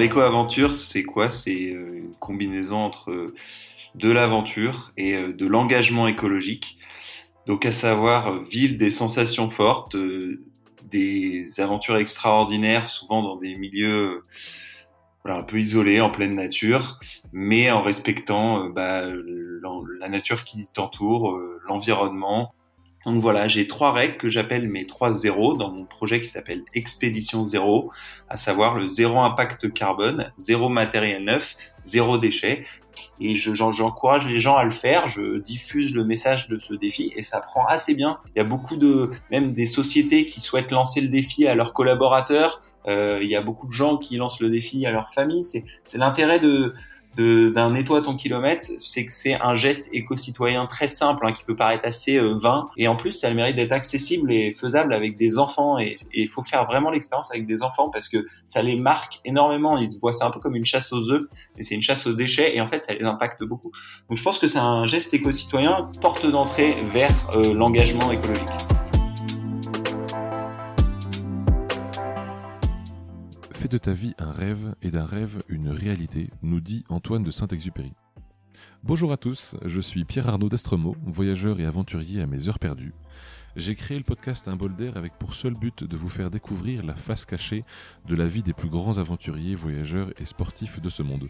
l'éco-aventure, c'est quoi? C'est euh, une combinaison entre de l'aventure et euh, de l'engagement écologique. Donc à savoir vivre des sensations fortes, des aventures extraordinaires, souvent dans des milieux un peu isolés, en pleine nature, mais en respectant bah, la nature qui t'entoure, l'environnement, donc voilà, j'ai trois règles que j'appelle mes trois zéros dans mon projet qui s'appelle Expédition Zéro, à savoir le zéro impact carbone, zéro matériel neuf, zéro déchet. Et j'encourage les gens à le faire, je diffuse le message de ce défi et ça prend assez bien. Il y a beaucoup de, même des sociétés qui souhaitent lancer le défi à leurs collaborateurs. Euh, il y a beaucoup de gens qui lancent le défi à leur famille. C'est l'intérêt de, d'un nettoie ton kilomètre, c'est que c'est un geste éco-citoyen très simple hein, qui peut paraître assez euh, vain et en plus ça a le mérite d'être accessible et faisable avec des enfants et il faut faire vraiment l'expérience avec des enfants parce que ça les marque énormément. Ils voient ça un peu comme une chasse aux œufs, mais c'est une chasse aux déchets et en fait ça les impacte beaucoup. Donc je pense que c'est un geste éco-citoyen porte d'entrée vers euh, l'engagement écologique. De ta vie un rêve et d'un rêve une réalité, nous dit Antoine de Saint-Exupéry. Bonjour à tous, je suis Pierre Arnaud d'Estremaux, voyageur et aventurier à mes heures perdues. J'ai créé le podcast Un bol d'air avec pour seul but de vous faire découvrir la face cachée de la vie des plus grands aventuriers, voyageurs et sportifs de ce monde,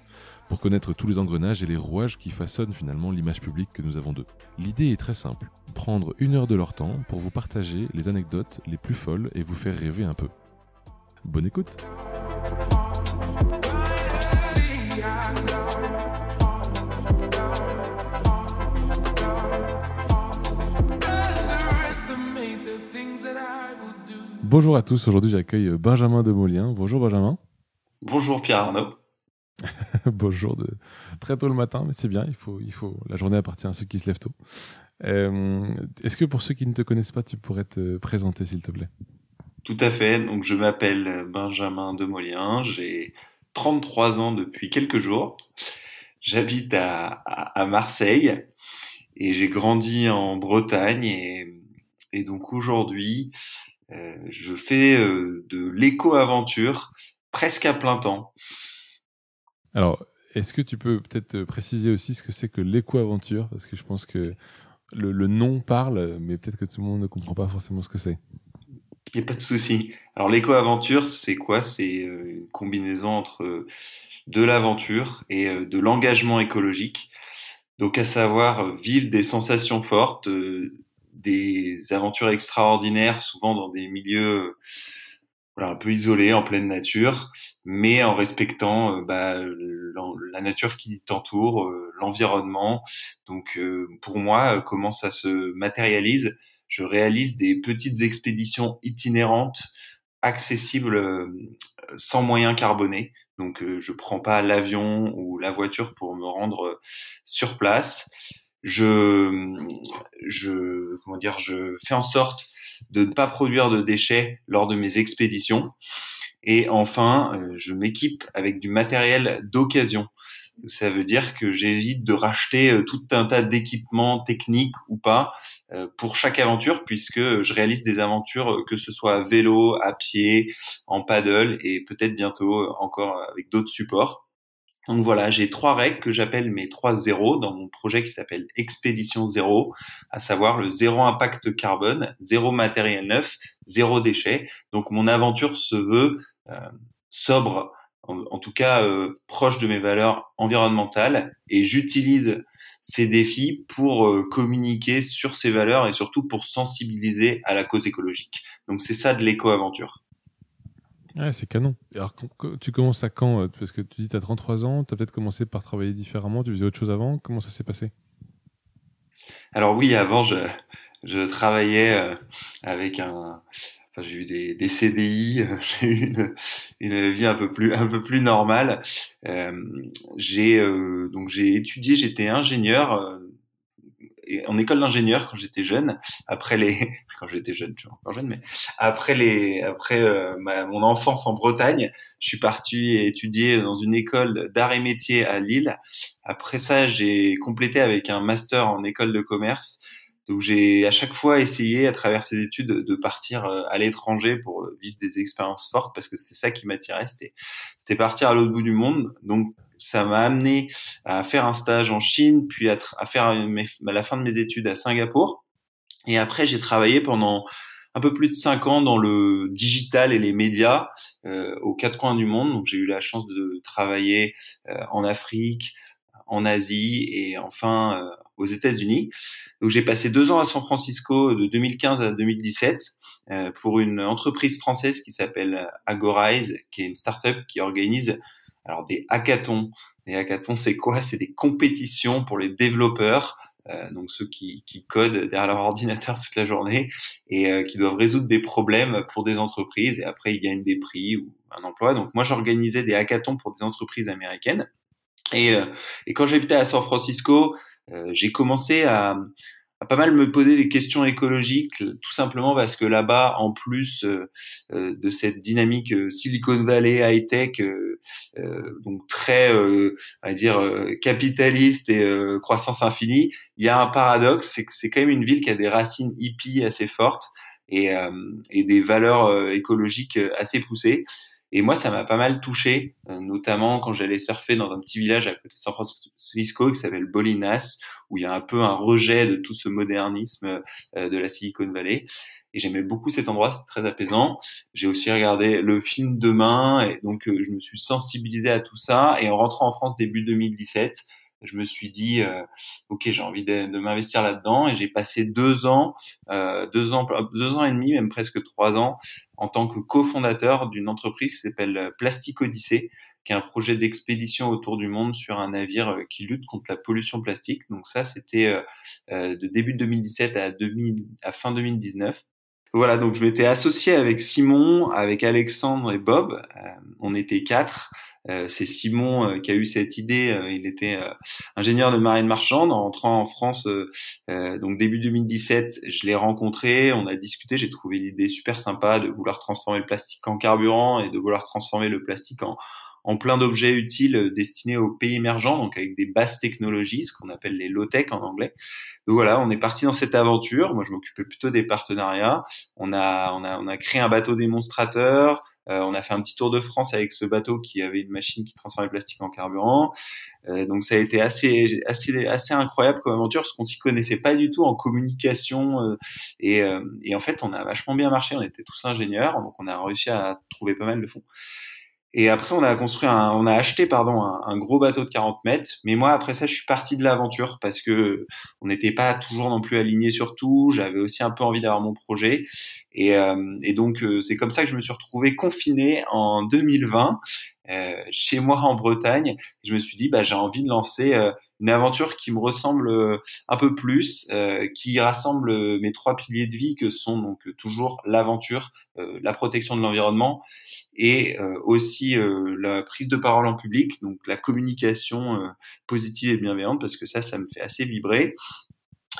pour connaître tous les engrenages et les rouages qui façonnent finalement l'image publique que nous avons d'eux. L'idée est très simple, prendre une heure de leur temps pour vous partager les anecdotes les plus folles et vous faire rêver un peu. Bonne écoute Bonjour à tous, aujourd'hui j'accueille Benjamin Demolien. Bonjour Benjamin. Bonjour Pierre Arnaud. Bonjour de très tôt le matin, mais c'est bien, il faut, il faut. La journée appartient à ceux qui se lèvent tôt. Euh, est-ce que pour ceux qui ne te connaissent pas, tu pourrais te présenter s'il te plaît? Tout à fait. Donc, je m'appelle Benjamin Demolien. J'ai 33 ans depuis quelques jours. J'habite à, Marseille et j'ai grandi en Bretagne et, donc aujourd'hui, euh, je fais euh, de l'éco-aventure presque à plein temps. Alors, est-ce que tu peux peut-être préciser aussi ce que c'est que l'éco-aventure? Parce que je pense que le nom parle, mais peut-être que tout le monde ne comprend pas forcément ce que c'est. Il n'y a pas de souci. Alors l'éco-aventure, c'est quoi? C'est euh, une combinaison entre euh, de l'aventure et euh, de l'engagement écologique. Donc à savoir vivre des sensations fortes, des aventures extraordinaires, souvent dans des milieux voilà, un peu isolés, en pleine nature, mais en respectant bah, la nature qui t'entoure, l'environnement. Donc pour moi, comment ça se matérialise? Je réalise des petites expéditions itinérantes accessibles euh, sans moyens carbonés. Donc euh, je prends pas l'avion ou la voiture pour me rendre euh, sur place. Je, je, comment dire, je fais en sorte de ne pas produire de déchets lors de mes expéditions. Et enfin, je m'équipe avec du matériel d'occasion. Ça veut dire que j'évite de racheter euh, tout un tas d'équipements techniques ou pas euh, pour chaque aventure, puisque je réalise des aventures euh, que ce soit à vélo, à pied, en paddle et peut-être bientôt encore avec d'autres supports. Donc voilà, j'ai trois règles que j'appelle mes trois zéros dans mon projet qui s'appelle Expédition Zéro, à savoir le zéro impact carbone, zéro matériel neuf, zéro déchet. Donc mon aventure se veut sobre, en, tout cas euh, proche de mes valeurs environnementales, et j'utilise ces défis pour euh, communiquer sur ces valeurs et surtout pour sensibiliser à la cause écologique. Donc c'est ça de l'éco-aventure. Ouais, c'est canon. Alors, tu commences à quand euh, Parce que tu dis tu as 33 ans, tu as peut-être commencé par travailler différemment, tu faisais autre chose avant. Comment ça s'est passé? Alors oui, avant, je, je travaillais avec un, j'ai eu des, des CDI, j'ai eu une, une, vie un peu plus un peu plus normale. Euh, j'ai euh, donc j'ai étudié, j'étais ingénieur euh, en école d'ingénieur quand j'étais jeune. Après les quand j'étais jeune, je suis encore jeune, mais après les après euh, ma, mon enfance en Bretagne, je suis parti étudier dans une école d'art et métier à Lille. Après ça, j'ai complété avec un master en école de commerce Donc j'ai à chaque fois essayé à travers ces études de partir à l'étranger pour vivre des expériences fortes parce que c'est ça qui m'attirait, c'était c'était partir à l'autre bout du monde. Donc ça m'a amené à faire un stage en Chine, puis à, à faire à la fin de mes études à Singapour. Et après, j'ai travaillé pendant un peu plus de cinq ans dans le digital et les médias euh, aux quatre coins du monde. Donc j'ai eu la chance de travailler euh, en Afrique, en Asie et enfin euh, aux États-Unis. Donc j'ai passé deux ans à San Francisco de 2015 à 2017 euh, pour une entreprise française qui s'appelle Agorize, qui est une startup qui organise alors des hackathons. Les hackathons, c'est quoi? C'est des compétitions pour les développeurs euh, donc ceux qui, qui, codent derrière leur ordinateur toute la journée et euh, qui doivent résoudre des problèmes pour des entreprises et après ils gagnent des prix ou un emploi. Donc moi j'organisais des hackathons pour des entreprises américaines et, euh, et quand j'habitais à San Francisco, j'ai commencé à, à pas mal me poser des questions écologiques, tout simplement parce que là-bas, en plus euh, euh de cette dynamique euh, Silicon Valley high tech, euh, donc très, va dire capitaliste et croissance infinie, il y a un paradoxe, c'est que c'est quand même une ville qui a des racines hippies assez fortes et, et des valeurs écologiques assez poussées. Et moi, ça m'a pas mal touché, euh, notamment quand j'allais surfer dans un petit village à côté de San Francisco qui s'appelle Bolinas, où il y a un peu un rejet de tout ce modernisme euh, de la Silicon Valley. Et j'aimais beaucoup cet endroit, c'est très apaisant. J'ai aussi regardé le film Demain, et donc euh, je me suis sensibilisé à tout ça. Et en rentrant en France début 2017, je me suis dit, euh, ok, j'ai envie de, de m'investir là-dedans, et j'ai passé deux ans, euh, deux ans, deux ans et demi, même presque trois ans, en tant que cofondateur d'une entreprise qui s'appelle Plastic Odyssée, qui est un projet d'expédition autour du monde sur un navire euh, qui lutte contre la pollution plastique. Donc ça, c'était euh, euh de début 2017 à, 2000, à fin 2019. Voilà, donc je m'étais associé avec Simon, avec Alexandre et Bob. Euh, on était quatre. Euh, c'est Simon euh, qui a eu cette idée. Euh, il était ingénieur de marine marchande en rentrant en France. donc début 2017, je l'ai rencontré, on a discuté. J'ai trouvé l'idée super sympa de vouloir transformer le plastique en carburant et de vouloir transformer le plastique en, en plein d'objets utiles destinés aux pays émergents, donc avec des basses technologies, ce qu'on appelle les low-tech en anglais. Donc voilà, on est parti dans cette aventure. Moi, je m'occupais plutôt des partenariats. On a, on a, on a créé un bateau démonstrateur. Euh, on a fait un petit tour de France avec ce bateau qui avait une machine qui transformait le plastique en carburant. Euh, donc ça a été assez assez assez incroyable comme aventure parce qu'on s'y connaissait pas du tout en communication euh, et, et en fait on a vachement bien marché. On était tous ingénieurs donc on a réussi à trouver pas mal de fonds. Et après, on a construit un, on a acheté, pardon, un, gros bateau de 40 mètres. Mais moi, après ça, je suis parti de l'aventure parce que on n'était pas toujours non plus aligné sur tout. J'avais aussi un peu envie d'avoir mon projet. Et, euh, et donc, euh, c'est comme ça que je me suis retrouvé confiné en 2020 euh, chez moi en Bretagne. Je me suis dit, bah, j'ai envie de lancer euh, une aventure qui me ressemble euh, un peu plus, euh, qui rassemble mes trois piliers de vie que sont donc toujours l'aventure, la protection de l'environnement et aussi la prise de parole en public, donc la communication positive et bienveillante parce que ça, ça me fait assez vibrer.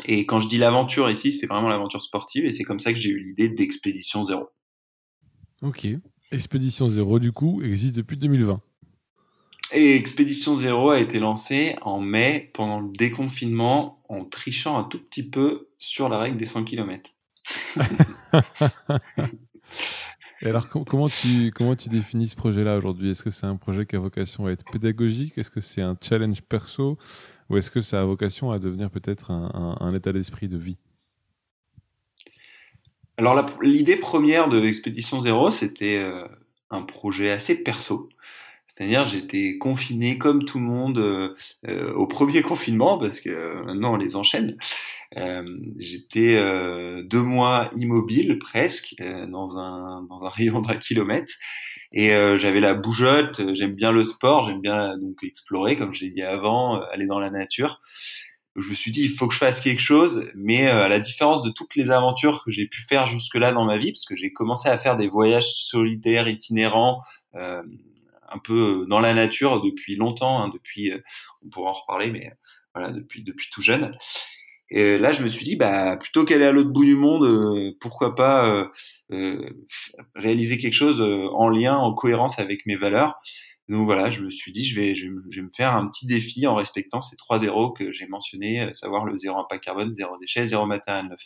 Et quand je dis l'aventure ici, c'est vraiment l'aventure sportive et c'est comme ça que j'ai eu l'idée d'Expédition Zéro. Ok. Expédition Zéro, du coup, existe depuis 2020. Et Expédition Zéro a été lancée en mai pendant le déconfinement en trichant un tout petit peu sur la règle des 100 km. Et alors, comment tu, comment tu définis ce projet-là aujourd'hui? Est-ce que c'est un projet qui a vocation à être pédagogique? Est-ce que c'est un challenge perso? Ou est-ce que ça a vocation à devenir peut-être un, un, état d'esprit de vie? Alors, l'idée première de Expédition Zéro, c'était euh, un projet assez perso. C'est-à-dire, j'étais confiné comme tout le monde euh, euh, au premier confinement, parce que maintenant on les enchaîne. J'étais deux mois immobile presque dans un dans un rayon d'un kilomètre et j'avais la bougeotte. J'aime bien le sport, j'aime bien donc explorer, comme je l'ai dit avant, aller dans la nature. Je me suis dit il faut que je fasse quelque chose, mais à la différence de toutes les aventures que j'ai pu faire jusque-là dans ma vie, parce que j'ai commencé à faire des voyages solitaires itinérants un peu euh, dans la nature depuis longtemps, hein, depuis, euh, on pourra en reparler, mais voilà, depuis, depuis tout jeune. Et là, je me suis dit, bah, plutôt qu'aller à l'autre bout du monde, euh, pourquoi pas euh, réaliser quelque chose en lien, en cohérence avec mes valeurs. Donc voilà, je me suis dit, je vais, je vais, me faire un petit défi en respectant ces trois zéros que j'ai mentionnés, savoir le zéro impact carbone, zéro déchet, zéro matériel neuf.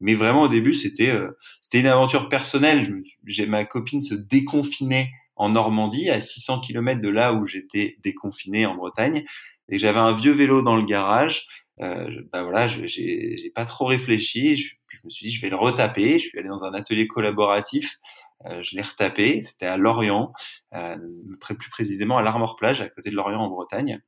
Mais vraiment au début, c'était c'était une aventure personnelle. J'ai ma copine se déconfinait en Normandie, à 600 km de là où j'étais déconfiné en Bretagne, et j'avais un vieux vélo dans le garage. Euh, bah voilà, j'ai pas trop réfléchi. Je, me suis dit, je vais le retaper. Je suis allé dans un atelier collaboratif. Euh, je l'ai retapé. C'était à Lorient, euh, plus précisément à l'Armor Plage, à côté de Lorient en Bretagne.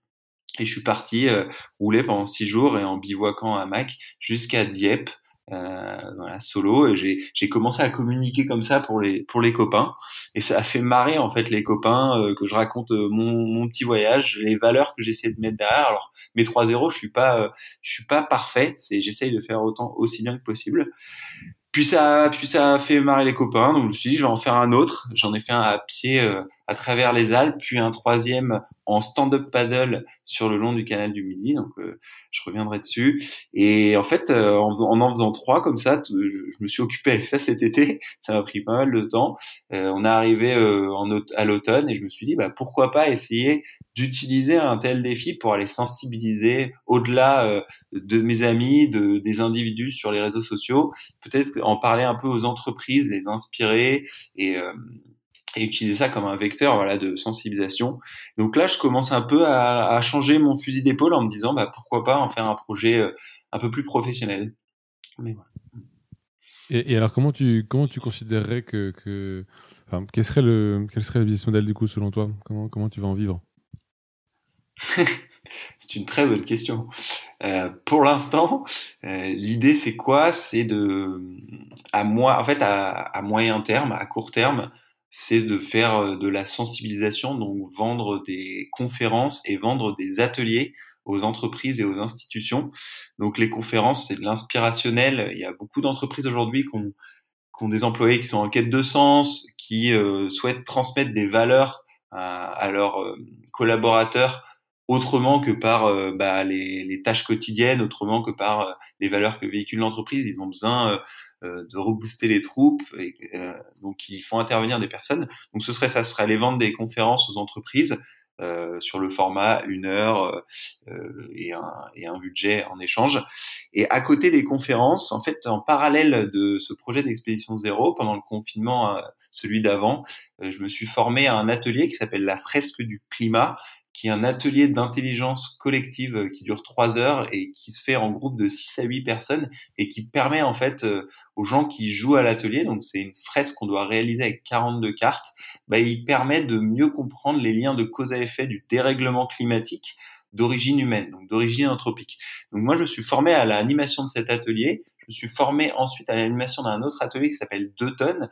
Et je suis parti euh, rouler pendant six jours et en bivouaquant à Mac jusqu'à Dieppe, euh, voilà, solo j'ai commencé à communiquer comme ça pour les pour les copains et ça a fait marrer en fait les copains euh, que je raconte mon, mon petit voyage les valeurs que j'essaie de mettre derrière alors mes 3 zéros je suis pas suis pas parfait c'est j'essaye de faire autant aussi bien que possible puis ça, puis ça a fait marrer les copains, donc je me suis dit je vais en faire un autre. J'en ai fait un à pied euh, à travers les Alpes, puis un troisième en stand-up paddle sur le long du canal du Midi. Donc euh, je reviendrai dessus. Et en fait, euh, en, en, en faisant trois comme ça, je, me suis occupé avec ça cet été. Ça m'a pris pas mal de temps. on est arrivé en, à l'automne et je me suis dit bah pourquoi pas essayer d'utiliser un tel défi pour aller sensibiliser au-delà de mes amis, de, des individus sur les réseaux sociaux, peut-être en parler un peu aux entreprises, les inspirer et, euh, utiliser ça comme un vecteur de sensibilisation. Donc là, je commence un peu à, changer mon fusil d'épaule en me disant bah pourquoi pas en faire un projet euh, un peu plus professionnel. Et, alors comment tu comment tu considérerais que, que enfin, quel serait le quel serait le business model du coup selon toi? Comment comment tu vas en vivre? C'est une très bonne question. Euh, pour l'instant, euh, l'idée c'est quoi? C'est de, à moi, en fait, à, moyen terme, à court terme, c'est de faire euh, de la sensibilisation, donc vendre des conférences et vendre des ateliers aux entreprises et aux institutions. Donc les conférences, c'est de l'inspirationnel. Il y a beaucoup d'entreprises aujourd'hui qui ont, qui ont, des employés qui sont en quête de sens, qui euh, souhaitent transmettre des valeurs à, à leurs collaborateurs autrement que par euh, bah, les, les, tâches quotidiennes, autrement que par euh, les valeurs que véhicule l'entreprise. Ils ont besoin euh, de rebooster les troupes, et, donc ils font intervenir des personnes. Donc ce serait ça, serait aller vendre des conférences aux entreprises sur le format une heure et, un, et un budget en échange. Et à côté des conférences, en fait, en parallèle de ce projet d'expédition zéro, pendant le confinement, celui d'avant, je me suis formé à un atelier qui s'appelle la fresque du climat, qui est un atelier d'intelligence collective euh, qui dure trois heures et qui se fait en groupe de 6 à 8 personnes et qui permet en fait euh, aux gens qui jouent à l'atelier, donc c'est une fresque qu'on doit réaliser avec 42 cartes, bah, il permet de mieux comprendre les liens de cause à effet du dérèglement climatique d'origine humaine, donc d'origine anthropique. Donc moi je suis formé à l'animation de cet atelier, je suis formé ensuite à l'animation d'un autre atelier qui s'appelle Deux tonnes,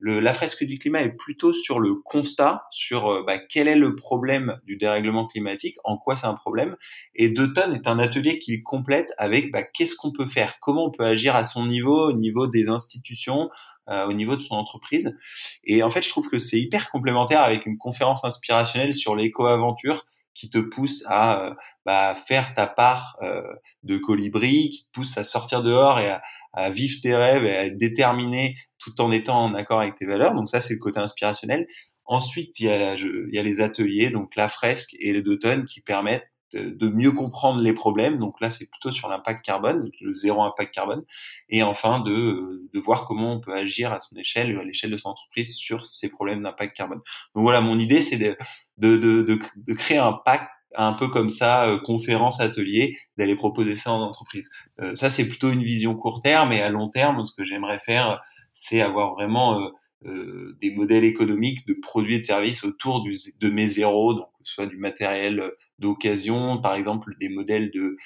le, la fresque du climat est plutôt sur le constat, sur euh, bah, quel est le problème du dérèglement climatique, en quoi c'est un problème. Et Deuton est un atelier qu'il complète avec bah, qu'est-ce qu'on peut faire, comment on peut agir à son niveau, au niveau des institutions, euh, au niveau de son entreprise? Et en fait, je trouve que c'est hyper complémentaire avec une conférence inspirationnelle sur l'éco-aventure qui te pousse à euh, bah, faire ta part euh, de colibri, qui te pousse à sortir dehors et à, à, vivre tes rêves et à être déterminé tout en étant en accord avec tes valeurs. Donc ça, c'est le côté inspirationnel. Ensuite, il y, a, y a les ateliers, donc la fresque et les d'automne qui permettent de mieux comprendre les problèmes. Donc là, c'est plutôt sur l'impact carbone, le zéro impact carbone, et enfin de, de voir comment on peut agir à son échelle, à l'échelle de son entreprise, sur ces problèmes d'impact carbone. Donc voilà, mon idée, c'est de, de, de, de, créer un pack un peu comme ça, euh, conférence, atelier, d'aller proposer ça en entreprise. Euh, ça, c'est plutôt une vision court terme, et à long terme, ce que j'aimerais faire, c'est avoir vraiment euh, euh, des modèles économiques de produits et de services autour de mes zéros, donc soit du matériel d'occasion, par exemple des modèles de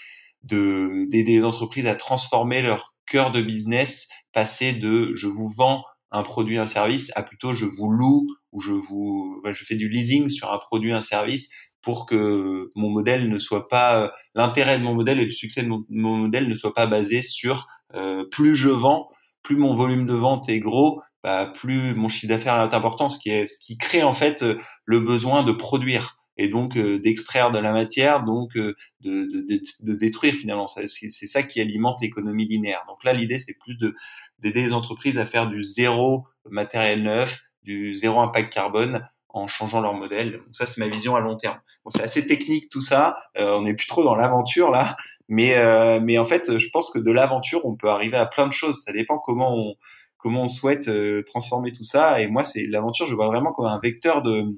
d'aider les entreprises à transformer leur cœur de business, passer de je vous vends un produit, un service, à plutôt je vous loue ou je vous, je fais du leasing sur un produit, un service pour que mon modèle ne soit pas, l'intérêt de mon modèle et le succès de mon, modèle ne soit pas basé sur euh, plus je vends, plus mon volume de vente est gros, bah, plus mon chiffre d'affaires est important, ce qui, est, ce qui crée en fait le besoin de produire et donc euh, d'extraire de la matière, donc euh, de, de, de, détruire finalement. C'est ça qui alimente l'économie linéaire. Donc là, l'idée, c'est plus de d'aider les entreprises à faire du zéro matériel neuf, du zéro impact carbone, en changeant leur modèle. Donc ça, c'est ma vision à long terme. Bon, c'est assez technique tout ça. on n'est plus trop dans l'aventure là, mais mais en fait, je pense que de l'aventure, on peut arriver à plein de choses. Ça dépend comment on comment on souhaite transformer tout ça. Et moi, c'est l'aventure. Je vois vraiment comme un vecteur de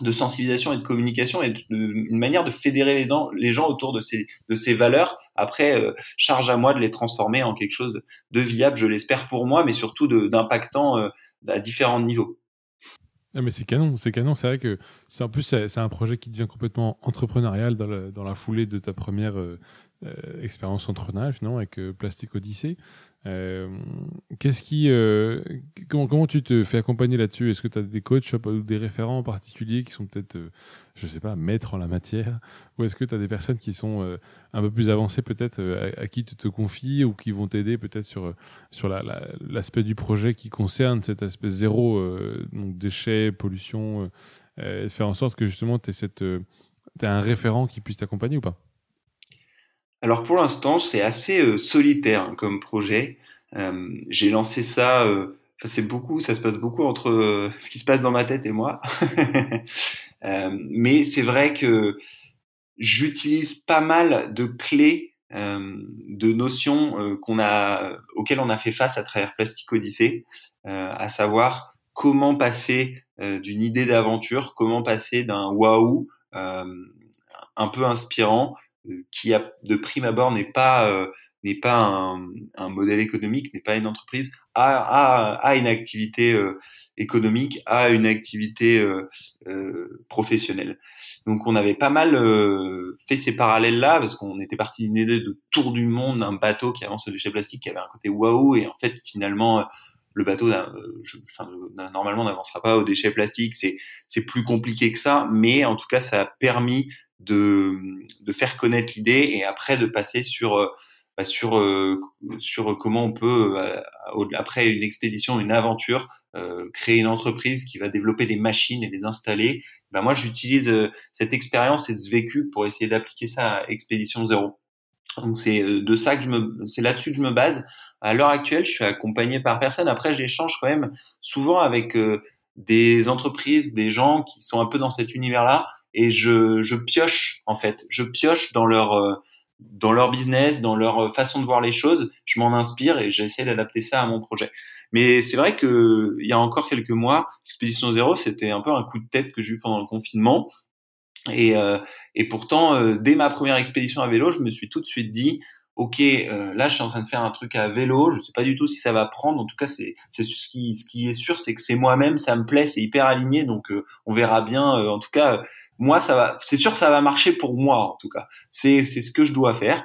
de sensibilisation et de communication et une manière de fédérer les, gens autour de ces, de ces valeurs. Après, euh, charge à moi de les transformer en quelque chose de viable, je l'espère pour moi, mais surtout d'impactant euh, à différents niveaux. Ah mais c'est canon, c'est canon. C'est vrai que c'est en plus c'est un projet qui devient complètement entrepreneurial dans, dans la foulée de ta première euh, expérience entrepreneuriale finalement avec Plastic Odyssey. Euh, qu'est-ce qui, euh, comment, comment tu te fais accompagner là-dessus? Est-ce que tu as des coachs ou des référents en particulier qui sont peut-être, euh, je sais pas, maîtres en la matière? Ou est-ce que tu as des personnes qui sont un peu plus avancées peut-être, à, qui tu te confies ou qui vont t'aider peut-être sur, sur l'aspect du projet qui concerne cet aspect zéro, donc déchets, pollution, faire en sorte que justement tu aies un référent qui puisse t'accompagner ou pas? Alors pour l'instant, c'est assez euh, solitaire hein, comme projet. Euh, j'ai lancé ça. Euh, c'est beaucoup, ça se passe beaucoup entre ce qui se passe dans ma tête et moi. mais c'est vrai que j'utilise pas mal de clés, de notions qu'on a, auxquelles on a fait face à travers Plastic Odyssey, à savoir comment passer d'une idée d'aventure, comment passer d'un waouh un peu inspirant qui a, de prime abord n'est pas euh, n'est pas un, un, modèle économique, n'est pas une entreprise, a, a, a une activité euh, économique, a une activité euh, euh, professionnelle. Donc on avait pas mal fait ces parallèles-là parce qu'on était parti d'une idée de tour du monde d'un bateau qui avance sur déchets plastiques qui avait un côté waouh et en fait finalement le bateau je, enfin, normalement n'avancera pas aux déchets plastiques, c'est c'est plus compliqué que ça, mais en tout cas ça a permis de, de faire connaître l'idée et après de passer sur euh, bah, sur euh, sur comment on peut euh, après une expédition, une aventure, créer une entreprise qui va développer des machines et les installer. Bah moi, j'utilise cette expérience et ce vécu pour essayer d'appliquer ça à Expédition Zéro. Donc c'est de ça que je me, c'est là-dessus que je me base. À l'heure actuelle, je suis accompagné par personne. Après, j'échange quand même souvent avec des entreprises, des gens qui sont un peu dans cet univers-là et je, je pioche en fait, je pioche dans leur euh, dans leur business, dans leur euh, façon de voir les choses, je m'en inspire et j'essaie d'adapter ça à mon projet. Mais c'est vrai que il y a encore quelques mois, Expédition Zéro, c'était un peu un coup de tête que j'ai eu pendant le confinement. Et, euh, et pourtant, dès ma première expédition à vélo, je me suis tout de suite dit, ok, euh, là je suis en train de faire un truc à vélo, je sais pas du tout si ça va prendre. En tout cas, c'est ce qui ce qui est sûr, c'est que c'est moi-même, ça me plaît, c'est hyper aligné, donc euh, on verra bien. Euh, en tout cas, moi ça va, c'est sûr ça va marcher pour moi en tout cas. C'est c'est ce que je dois faire.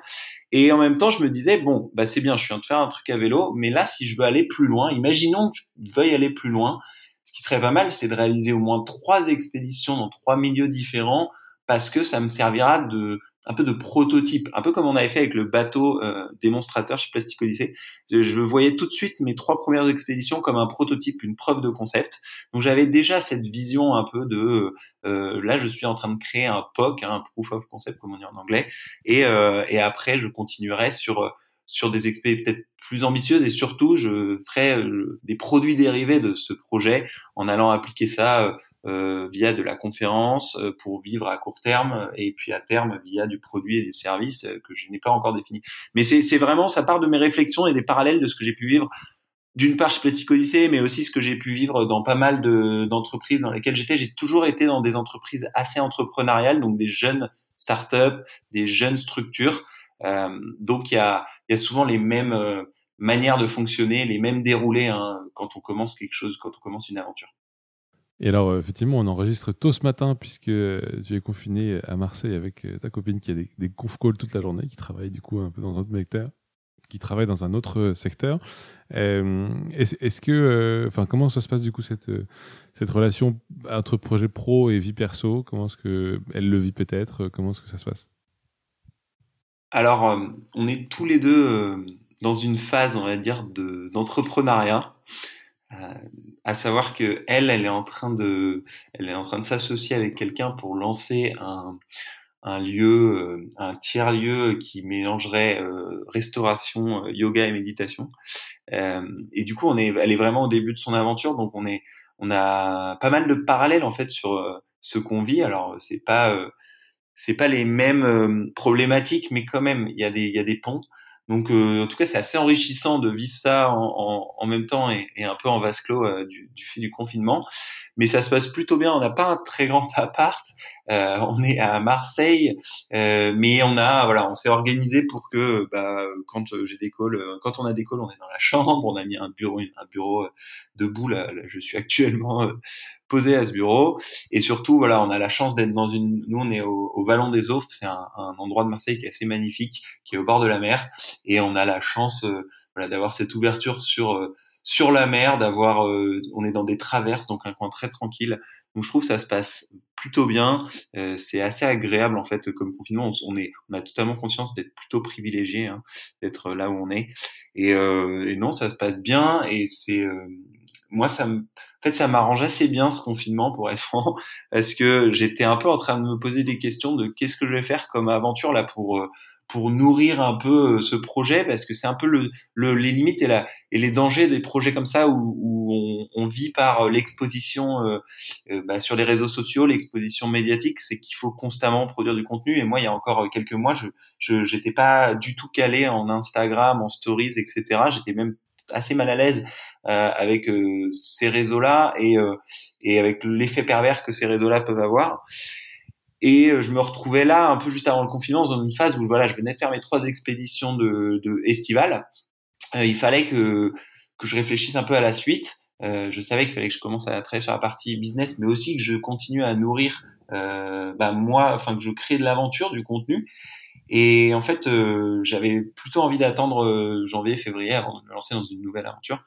Et en même temps, je me disais bon, bah c'est bien, je suis en train de faire un truc à vélo, mais là si je veux aller plus loin, imaginons que je veuille aller plus loin, ce qui serait pas mal, c'est de réaliser au moins trois expéditions dans trois milieux différents parce que ça me servira de un peu de prototype, un peu comme on avait fait avec le bateau euh, démonstrateur chez Plastic Odyssey. Je, voyais tout de suite mes trois premières expéditions comme un prototype, une preuve de concept. Donc j'avais déjà cette vision un peu de euh, là je suis en train de créer un POC, un proof of concept comme on dit en anglais, et, euh, et après je continuerai sur sur des expéditions peut-être plus ambitieuses et surtout je ferai des produits dérivés de ce projet en allant appliquer ça euh, via de la conférence euh, pour vivre à court terme et puis à terme via du produit et du service euh, que je n'ai pas encore défini. Mais c'est vraiment, ça part de mes réflexions et des parallèles de ce que j'ai pu vivre d'une part chez Plastic Odyssey, mais aussi ce que j'ai pu vivre dans pas mal d'entreprises dans lesquelles j'étais. J'ai toujours été dans des entreprises assez entrepreneuriales, donc des jeunes startups, des jeunes structures. Euh, donc il y a, y a souvent les mêmes manières de fonctionner, les mêmes déroulés hein, quand on commence quelque chose, quand on commence une aventure. Et alors, euh, effectivement, on enregistre tôt ce matin puisque tu es confiné à Marseille avec euh, ta copine qui a des, des conf calls toute la journée, qui travaille du coup un peu dans un autre secteur, qui travaille dans un autre euh, secteur. Est-ce que, enfin, comment ça se passe du coup cette cette relation entre projet pro et vie perso? Comment est-ce que elle le vit peut-être? Comment est-ce que ça se passe? Alors, on est tous les deux dans une phase, on va dire, d'entrepreneuriat. À savoir que elle, elle est en train de, elle est en train de s'associer avec quelqu'un pour lancer un, un lieu, euh, un tiers lieu qui mélangerait euh, restauration, yoga et méditation. et du coup, on est, elle est vraiment au début de son aventure, donc on est, on a pas mal de parallèles en fait sur ce qu'on vit. Alors c'est pas c'est pas les mêmes problématiques, mais quand même il y a des il y a des ponts. Donc, en tout cas, c'est assez enrichissant de vivre ça en, même temps et, un peu en vase clos du, du, fait du confinement mais ça se passe plutôt bien. On n'a pas un très grand appart, euh, on est à Marseille, euh, mais on a voilà, on s'est organisé pour que bah, quand j'ai des calls, euh, quand on a des calls, on est dans la chambre, on a mis un bureau, un bureau debout. Là, je suis actuellement posé à ce bureau, et surtout voilà, on a la chance d'être dans une. Nous, on est au, au Vallon des Offres, c'est un, un, endroit de Marseille qui est assez magnifique, qui est au bord de la mer, et on a la chance voilà d'avoir cette ouverture sur sur la mer, d'avoir, euh, on est dans des traverses, donc un coin très tranquille. Donc je trouve que ça se passe plutôt bien. Euh, c'est assez agréable en fait comme confinement. On, est, on a totalement conscience d'être plutôt privilégié, hein, d'être là où on est. Et, euh, et, non, ça se passe bien. Et c'est, moi, ça en fait, ça m'arrange assez bien ce confinement pour être franc, parce que j'étais un peu en train de me poser des questions de qu'est-ce que je vais faire comme aventure là pour pour nourrir un peu euh, ce projet parce que c'est un peu le, le, les limites et, la, et les dangers des projets comme ça où, où on, on, vit par euh, l'exposition euh, bah, sur les réseaux sociaux, l'exposition médiatique, c'est qu'il faut constamment produire du contenu. Et moi, il y a encore quelques mois, je j'étais pas du tout calé en Instagram, en stories, etc. J'étais même assez mal à l'aise euh, avec ces réseaux-là et, et avec l'effet pervers que ces réseaux-là peuvent avoir. Et euh, je me retrouvais là, un peu juste avant le confinement, dans une phase où voilà, je venais de faire mes trois expéditions de, de estivales. Euh, il fallait que, que je réfléchisse un peu à la suite. Euh, je savais qu'il fallait que je commence à travailler sur la partie business, mais aussi que je continue à nourrir euh, bah, moi, enfin que je crée de l'aventure, du contenu. Et en fait, euh, j'avais plutôt envie d'attendre janvier, février avant de me lancer dans une nouvelle aventure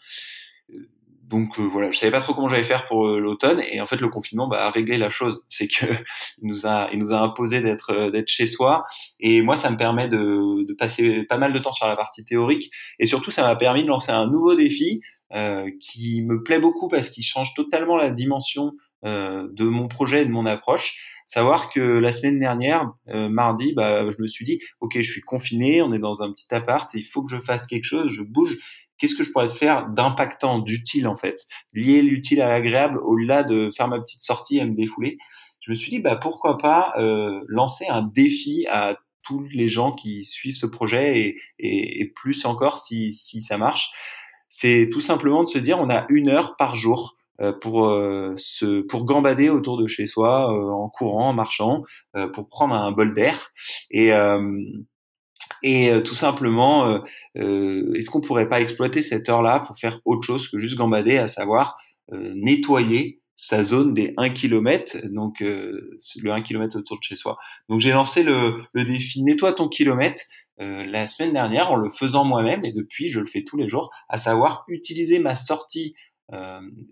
donc euh, voilà, je savais pas trop comment j'allais faire pour euh, l'automne et en fait le confinement bah, a réglé la chose, c'est que il nous a il nous a imposé d'être euh, d'être chez soi et moi ça me permet de, de passer pas mal de temps sur la partie théorique et surtout ça m'a permis de lancer un nouveau défi euh, qui me plaît beaucoup parce qu'il change totalement la dimension euh, de mon projet et de mon approche. Savoir que la semaine dernière, mardi, bah, je me suis dit, ok, je suis confiné, on est dans un petit appart, il faut que je fasse quelque chose, je bouge qu'est-ce que je pourrais faire d'impactant, d'utile en fait, lier l'utile à l'agréable au-delà de faire ma petite sortie et me défouler. Je me suis dit bah pourquoi pas euh, lancer un défi à tous les gens qui suivent ce projet et, et, et plus encore si, si ça marche. C'est tout simplement de se dire on a une heure par jour euh, pour euh, se pour gambader autour de chez soi euh, en courant, en marchant, pour prendre un bol d'air et et euh, tout simplement, euh, euh, est-ce qu'on pourrait pas exploiter cette heure-là pour faire autre chose que juste gambader, à savoir nettoyer sa zone des 1 km, donc le 1 km autour de chez soi. Donc j'ai lancé le, le, défi nettoie ton kilomètre la semaine dernière en le faisant moi-même et depuis je le fais tous les jours, à savoir utiliser ma sortie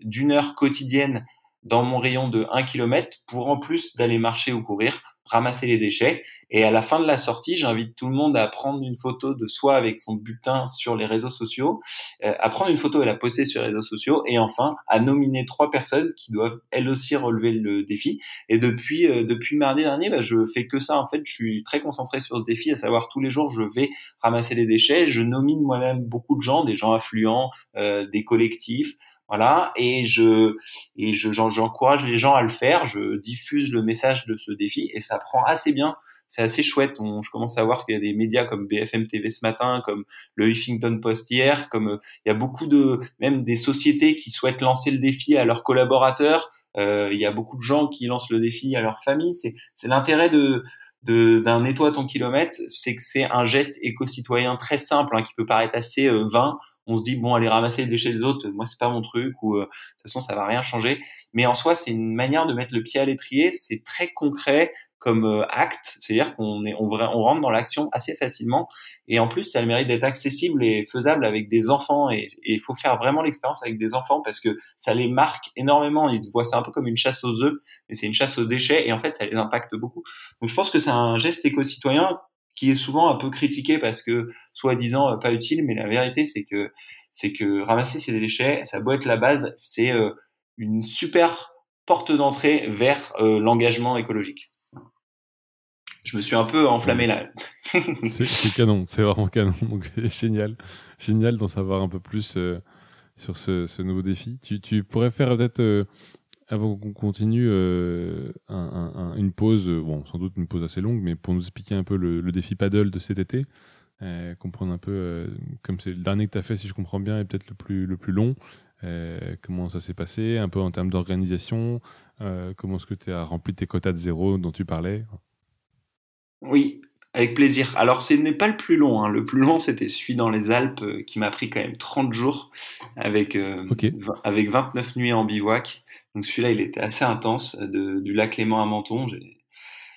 d'une heure quotidienne dans mon rayon de 1 km pour en plus d'aller marcher ou courir, ramasser les déchets. Et à la fin de la sortie, j'invite tout le monde à prendre une photo de soi avec son butin sur les réseaux sociaux, euh, à prendre une photo et la poster sur les réseaux sociaux, et enfin à nominer trois personnes qui doivent elles aussi relever le défi. Et depuis euh, depuis mardi dernier, bah, je fais que ça. En fait, je suis très concentré sur ce défi, à savoir tous les jours, je vais ramasser les déchets. Je nomine moi-même beaucoup de gens, des gens affluents, euh, des collectifs. Voilà, et je et je j'encourage les gens à le faire. Je diffuse le message de ce défi et ça prend assez bien. C'est assez chouette. On, je commence à voir qu'il y a des médias comme BFM TV ce matin, comme le Huffington Post hier, comme il y a beaucoup de même des sociétés qui souhaitent lancer le défi à leurs collaborateurs. Euh, il y a beaucoup de gens qui lancent le défi à leur famille. C'est c'est l'intérêt de d'un nettoie ton kilomètre, c'est que c'est un geste éco-citoyen très simple hein, qui peut paraître assez euh, vain on se dit bon aller ramasser les déchets des autres moi c'est pas mon truc ou euh, de toute façon ça va rien changer. Mais en soi c'est une manière de mettre le pied à l'étrier c'est très concret comme euh, acte c'est-à-dire qu'on est on, rentre dans l'action assez facilement. Et en plus ça a le mérite d'être accessible et faisable avec des enfants et il faut faire vraiment l'expérience avec des enfants parce que ça les marque énormément. Ils voient ça un peu comme une chasse aux œufs mais c'est une chasse aux déchets et en fait ça les impacte beaucoup. Donc je pense que c'est un geste éco-citoyen qui est souvent un peu critiqué parce que soi-disant euh, pas utile, mais la vérité c'est que c'est que ramasser ces déchets, ça doit être la base, c'est euh, une super porte d'entrée vers euh, l'engagement écologique. Je me suis un peu enflammé là. c'est canon, c'est vraiment canon. Donc génial, génial d'en savoir un peu plus sur ce, nouveau défi. Tu, pourrais faire peut-être, avant qu'on continue, une pause, bon, sans doute une pause assez longue, mais pour nous expliquer un peu le, défi paddle de cet été. Euh, comprendre un peu, euh, comme c'est le dernier que tu as fait, si je comprends bien, et peut-être le plus, le plus long, euh, comment ça s'est passé, un peu en termes d'organisation, comment est-ce que tu as rempli tes quotas de zéro dont tu parlais? Oui, avec plaisir. Alors, ce n'est pas le plus long. Hein. Le plus long, c'était celui dans les Alpes qui m'a pris quand même 30 jours avec, avec 29 nuits en bivouac. Donc, celui-là, il était assez intense, de, du lac Léman à Menton.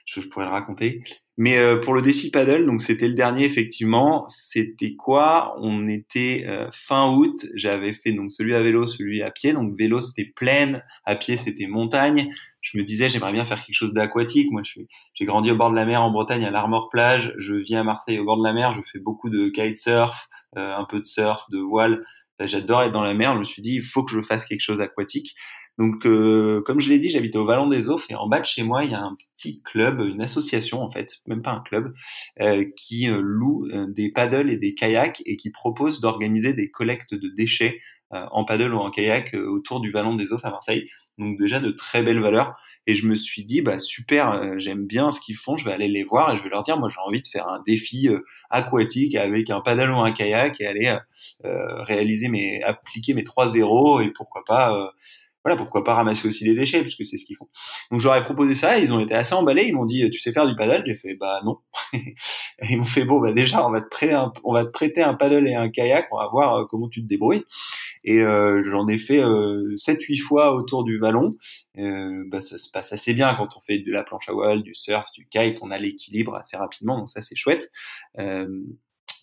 Je, je pourrais le raconter. Mais euh, pour le défi paddle, donc c'était le dernier effectivement. C'était quoi? On était euh, fin août. J'avais fait donc celui à vélo, celui à pied. Donc vélo c'était plaine, à pied c'était montagne. Je me disais j'aimerais bien faire quelque chose d'aquatique. Moi j'ai grandi au bord de la mer en Bretagne à l'Armor plage. Je vis à Marseille au bord de la mer. Je fais beaucoup de kitesurf, euh, un peu de surf, de voile. J'adore être dans la mer. Je me suis dit il faut que je fasse quelque chose d'aquatique. Donc, euh, comme je l'ai dit, j'habite au Vallon des Offres et en bas de chez moi, il y a un petit club, une association en fait, même pas un club, euh, qui euh, loue des paddles et des kayaks et qui propose d'organiser des collectes de déchets en paddle ou en kayak autour du Vallon des Offres à Marseille. Donc déjà de très belles valeurs. Et je me suis dit, bah super, j'aime bien ce qu'ils font, je vais aller les voir et je vais leur dire, moi j'ai envie de faire un défi aquatique avec un paddle ou un kayak et aller réaliser mes, appliquer mes trois zéros et pourquoi pas voilà, pourquoi pas ramasser aussi des déchets, puisque c'est ce qu'ils font. Donc j'aurais proposé ça, ils ont été assez emballés, ils m'ont dit, tu sais faire du paddle? J'ai fait, bah non. ils m'ont fait, bon, bah déjà, on va te prêter un, on va te prêter un paddle et un kayak, on va voir euh, comment tu te débrouilles. Et euh, j'en ai fait euh, 7-8 fois autour du vallon. Euh, bah, ça se passe assez bien quand on fait de la planche à voile, du surf, du kite, on a l'équilibre assez rapidement, donc ça c'est chouette. Euh,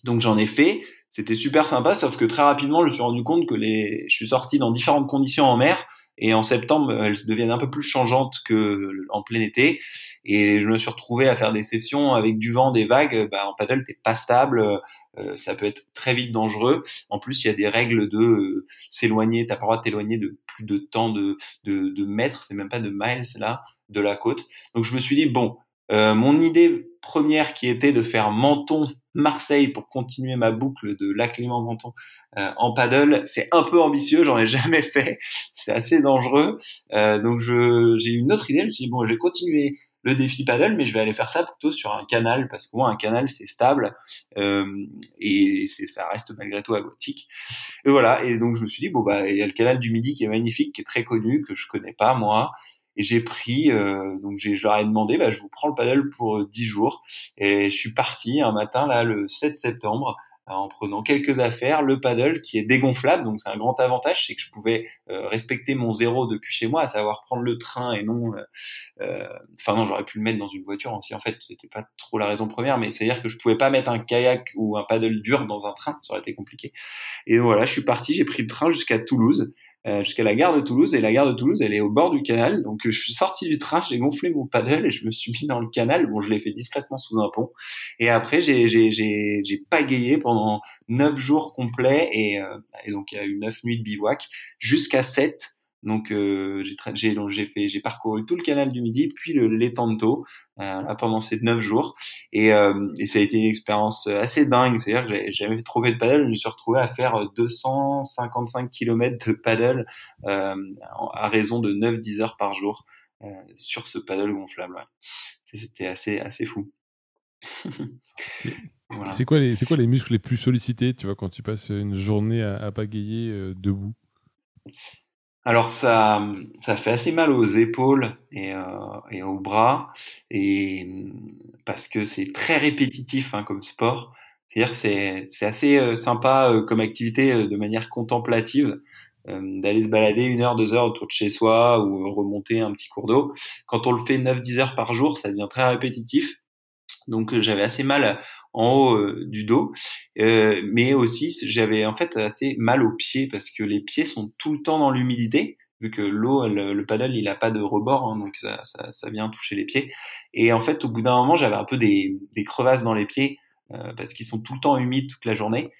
donc j'en ai fait, c'était super sympa, sauf que très rapidement je me suis rendu compte que les, je suis sorti dans différentes conditions en mer et en septembre, elles deviennent un peu plus changeantes que en plein été. Et je me suis retrouvé à faire des sessions avec du vent, des vagues. Bah, en paddle, t'es pas stable. Euh, ça peut être très vite dangereux. En plus, il y a des règles de euh, s'éloigner. T'as pas le droit de t'éloigner de plus de temps de, de, de mètres. C'est même pas de miles là de la côte. Donc je me suis dit bon, euh, mon idée première qui était de faire Menton Marseille pour continuer ma boucle de lac Menton euh, en paddle, c'est un peu ambitieux, j'en ai jamais fait, c'est assez dangereux. Euh, donc j'ai une autre idée, je me suis dit bon, je vais continuer le défi paddle, mais je vais aller faire ça plutôt sur un canal parce que moi un canal c'est stable euh, et c'est ça reste malgré tout aquatique. Et voilà, et donc je me suis dit bon bah il y a le canal du Midi qui est magnifique, qui est très connu que je connais pas moi. Et j'ai pris, euh, donc je leur ai demandé, bah, je vous prends le paddle pour 10 jours. Et je suis parti un matin, là, le 7 septembre, en prenant quelques affaires, le paddle qui est dégonflable, donc c'est un grand avantage, c'est que je pouvais euh, respecter mon zéro depuis chez moi, à savoir prendre le train et non, euh, euh, enfin non, j'aurais pu le mettre dans une voiture aussi. En fait, c'était pas trop la raison première, mais c'est à dire que je pouvais pas mettre un kayak ou un paddle dur dans un train, ça aurait été compliqué. Et donc voilà, je suis parti, j'ai pris le train jusqu'à Toulouse. Euh, jusqu'à la gare de Toulouse. Et la gare de Toulouse, elle est au bord du canal. Donc je suis sorti du train, j'ai gonflé mon paddle et je me suis mis dans le canal. Bon, je l'ai fait discrètement sous un pont. Et après, j'ai j'ai j'ai j'ai pagayé pendant neuf jours complets et, euh, et donc il y a eu neuf nuits de bivouac jusqu'à sept donc euh, j'ai j'ai fait j'ai parcouru tout le canal du Midi puis l'étang euh, pendant ces neuf jours et, euh, et ça a été une expérience assez dingue. C'est-à-dire que j'avais jamais trouvé de paddle, je me suis retrouvé à faire 255 km de paddle euh, à raison de 9-10 heures par jour sur ce paddle gonflable. C'était assez assez fou. voilà. C'est quoi les c'est quoi les muscles les plus sollicités, tu vois, quand tu passes une journée à, à pagayer debout? Alors ça, ça fait assez mal aux épaules et, euh, aux bras, et parce que c'est très répétitif hein, comme sport. C'est-à-dire c'est c'est assez euh, sympa euh, comme activité de manière contemplative d'aller se balader une heure, deux heures autour de chez soi ou remonter un petit cours d'eau. Quand on le fait 9-10 heures par jour, ça devient très répétitif. Donc j'avais assez mal en haut euh, du dos, euh, mais aussi j'avais en fait assez mal aux pieds parce que les pieds sont tout le temps dans l'humidité vu que l'eau, le paddle, il a pas de rebord, hein, donc ça, ça, ça, vient toucher les pieds. Et en fait, au bout d'un moment, j'avais un peu des, des, crevasses dans les pieds euh, parce qu'ils sont tout le temps humides toute la journée.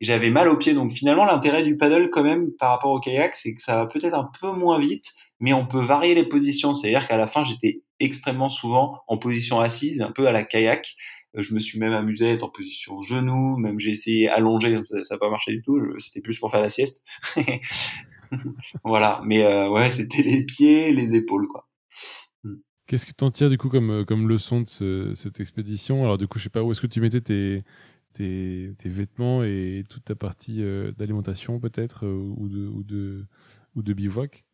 J'avais mal aux pieds, donc finalement, l'intérêt du paddle quand même par rapport au kayak, c'est que ça va peut-être un peu moins vite, mais on peut varier les positions. C'est-à-dire qu'à la fin, j'étais extrêmement souvent en position assise, un peu à la kayak, je me suis même amusé à être en position genou, même j'ai essayé allongé, ça n'a pas marché du tout. C'était plus pour faire la sieste. voilà, mais ouais, c'était les pieds, les épaules, quoi. Qu'est-ce que tu en tires du coup comme, comme leçon de cette expédition? Alors du coup, je sais pas où est-ce que tu mettais tes, tes, vêtements et toute ta partie euh, d'alimentation peut-être euh, ou, de, ou, de, ou de bivouac?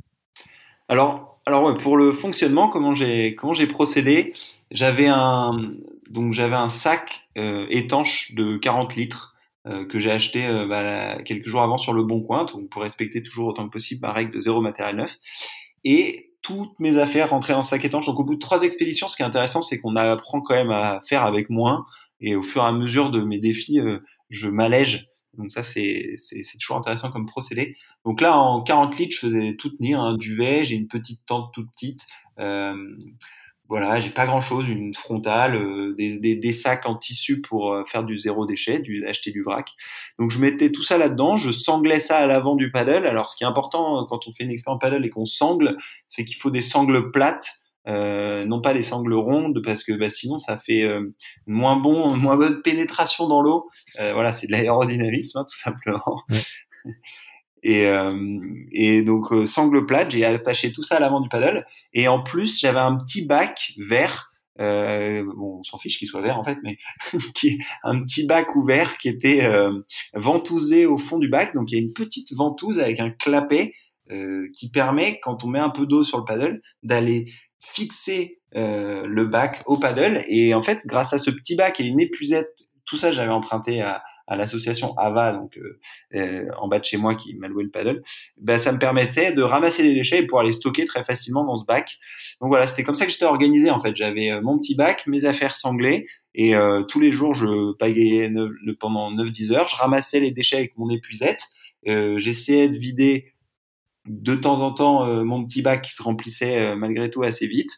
Alors, alors pour le fonctionnement, comment j'ai procédé J'avais un sac euh, étanche de 40 litres que j'ai acheté bah, quelques jours avant sur le Bon Coin, donc pour respecter toujours autant que possible ma règle de zéro matériel neuf. Et toutes mes affaires rentraient dans sac étanche. Donc au bout de trois expéditions, ce qui est intéressant, c'est qu'on apprend quand même à faire avec moins. Et au fur et à mesure de mes défis, euh, je m'allège. Donc ça, c'est toujours intéressant comme procédé. Donc là, en 40 litres, je faisais tout tenir, un duvet, j'ai une petite tente toute petite. Euh, voilà, j'ai pas grand chose, une frontale, euh, des, des, des, sacs en tissu pour euh, faire du zéro déchet, du, acheter du vrac. Donc je mettais tout ça là-dedans, je sanglais ça à l'avant du paddle. Alors ce qui est important quand on fait une expérience paddle et qu'on sangle, c'est qu'il faut des sangles plates euh, non pas les sangles rondes parce que bah, sinon ça fait euh, moins bon, moins bonne pénétration dans l'eau. Euh, voilà, c'est de l'aérodynamisme hein, tout simplement. Et, euh, et donc sangle plate, j'ai attaché tout ça à l'avant du paddle. Et en plus, j'avais un petit bac vert. bon, on s'en fiche qu'il soit vert en fait, mais qui un petit bac ouvert qui était ventousé au fond du bac. Donc il y a une petite ventouse avec un clapet qui permet, quand on met un peu d'eau sur le paddle, d'aller fixer euh, le bac au paddle. Et en fait, grâce à ce petit bac et une épuisette, tout ça, j'avais emprunté à, à l'association Ava, donc euh, euh, en bas de chez moi, qui m'a loué le paddle. Ben, ça me permettait de ramasser les déchets et pouvoir les stocker très facilement dans ce bac. Donc voilà, c'était comme ça que j'étais organisé en fait. J'avais mon petit bac, mes affaires sanglées, et tous les jours, je pagayais pendant 9-10 heures. Je ramassais les déchets avec mon épuisette. J'essayais de vider de temps en temps euh, mon petit bac qui se remplissait euh, malgré tout assez vite.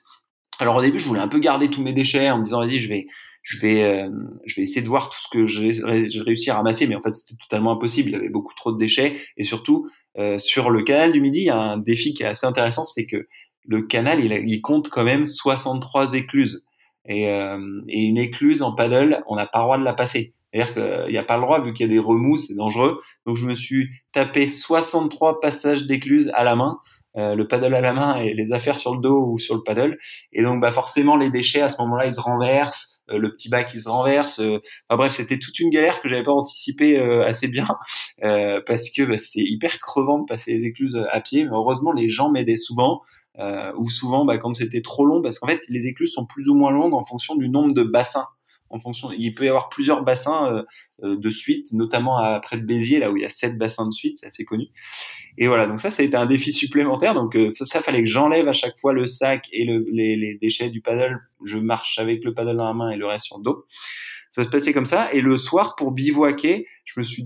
Alors au début, je voulais un peu garder tous mes déchets en me disant vas-y, je vais je vais euh, je vais essayer de voir tout ce que j'ai réussi à ramasser mais en fait, c'était totalement impossible, il y avait beaucoup trop de déchets et surtout sur le canal du Midi, il y a un défi qui est assez intéressant, c'est que le canal, il, compte quand même 63 écluses. Et, et une écluse en paddle, on n'a pas le droit de la passer. C'est-à-dire qu'il n'y a pas le droit, vu qu'il y a des remous, c'est dangereux. Donc je me suis tapé 63 passages d'écluse à la main, euh, le paddle à la main et les affaires sur le dos ou sur le paddle. Et donc bah forcément les déchets à ce moment-là ils se renversent, euh, le petit bac il se renverse. Euh. Enfin bref c'était toute une galère que j'avais pas anticipé assez bien parce que bah, c'est hyper crevant de passer les écluses à pied. Mais heureusement les gens m'aidaient souvent. ou souvent bah, quand c'était trop long parce qu'en fait les écluses sont plus ou moins longues en fonction du nombre de bassins en fonction. Il peut y avoir plusieurs bassins euh, euh, de suite, notamment à, près de Béziers, là où il y a sept bassins de suite, c'est assez connu. Et voilà, donc ça, ça a été un défi supplémentaire. Donc euh, ça, fallait que j'enlève à chaque fois le sac et le, les, déchets du paddle. Je marche avec le paddle dans la main et le reste sur le dos. Ça se passait comme ça. Et le soir, pour bivouaquer, je me suis,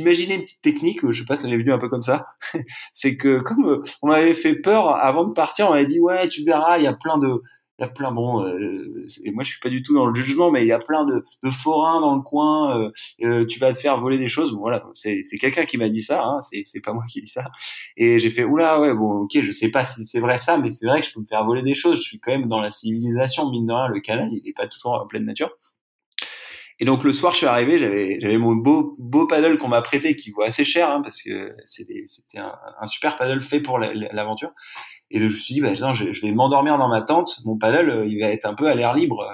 imaginé une petite technique. Je sais pas, ça m'est venu un peu comme ça. c'est que comme on m'avait fait peur avant de partir, on m'avait dit ouais, tu verras, il y a plein de y a plein bon euh, et moi je suis pas du tout dans le jugement mais il y a plein de, forains dans le coin euh, euh, tu vas te faire voler des choses. Bon voilà c'est quelqu'un qui m'a dit ça hein, c'est pas moi qui dis ça. Et j'ai fait oula ouais bon ok je sais pas si c'est vrai ça mais c'est vrai que je peux me faire voler des choses. Je suis quand même dans la civilisation mine de rien le canal il est pas toujours en pleine nature et donc le soir, je suis arrivé, j'avais mon beau beau paddle qu'on m'a prêté, qui vaut assez cher, hein, parce que c'était un, un, super paddle fait pour l'aventure. Et je me suis dit, bah, je, vais m'endormir dans ma tente. Mon paddle, euh, il va être un peu à l'air libre.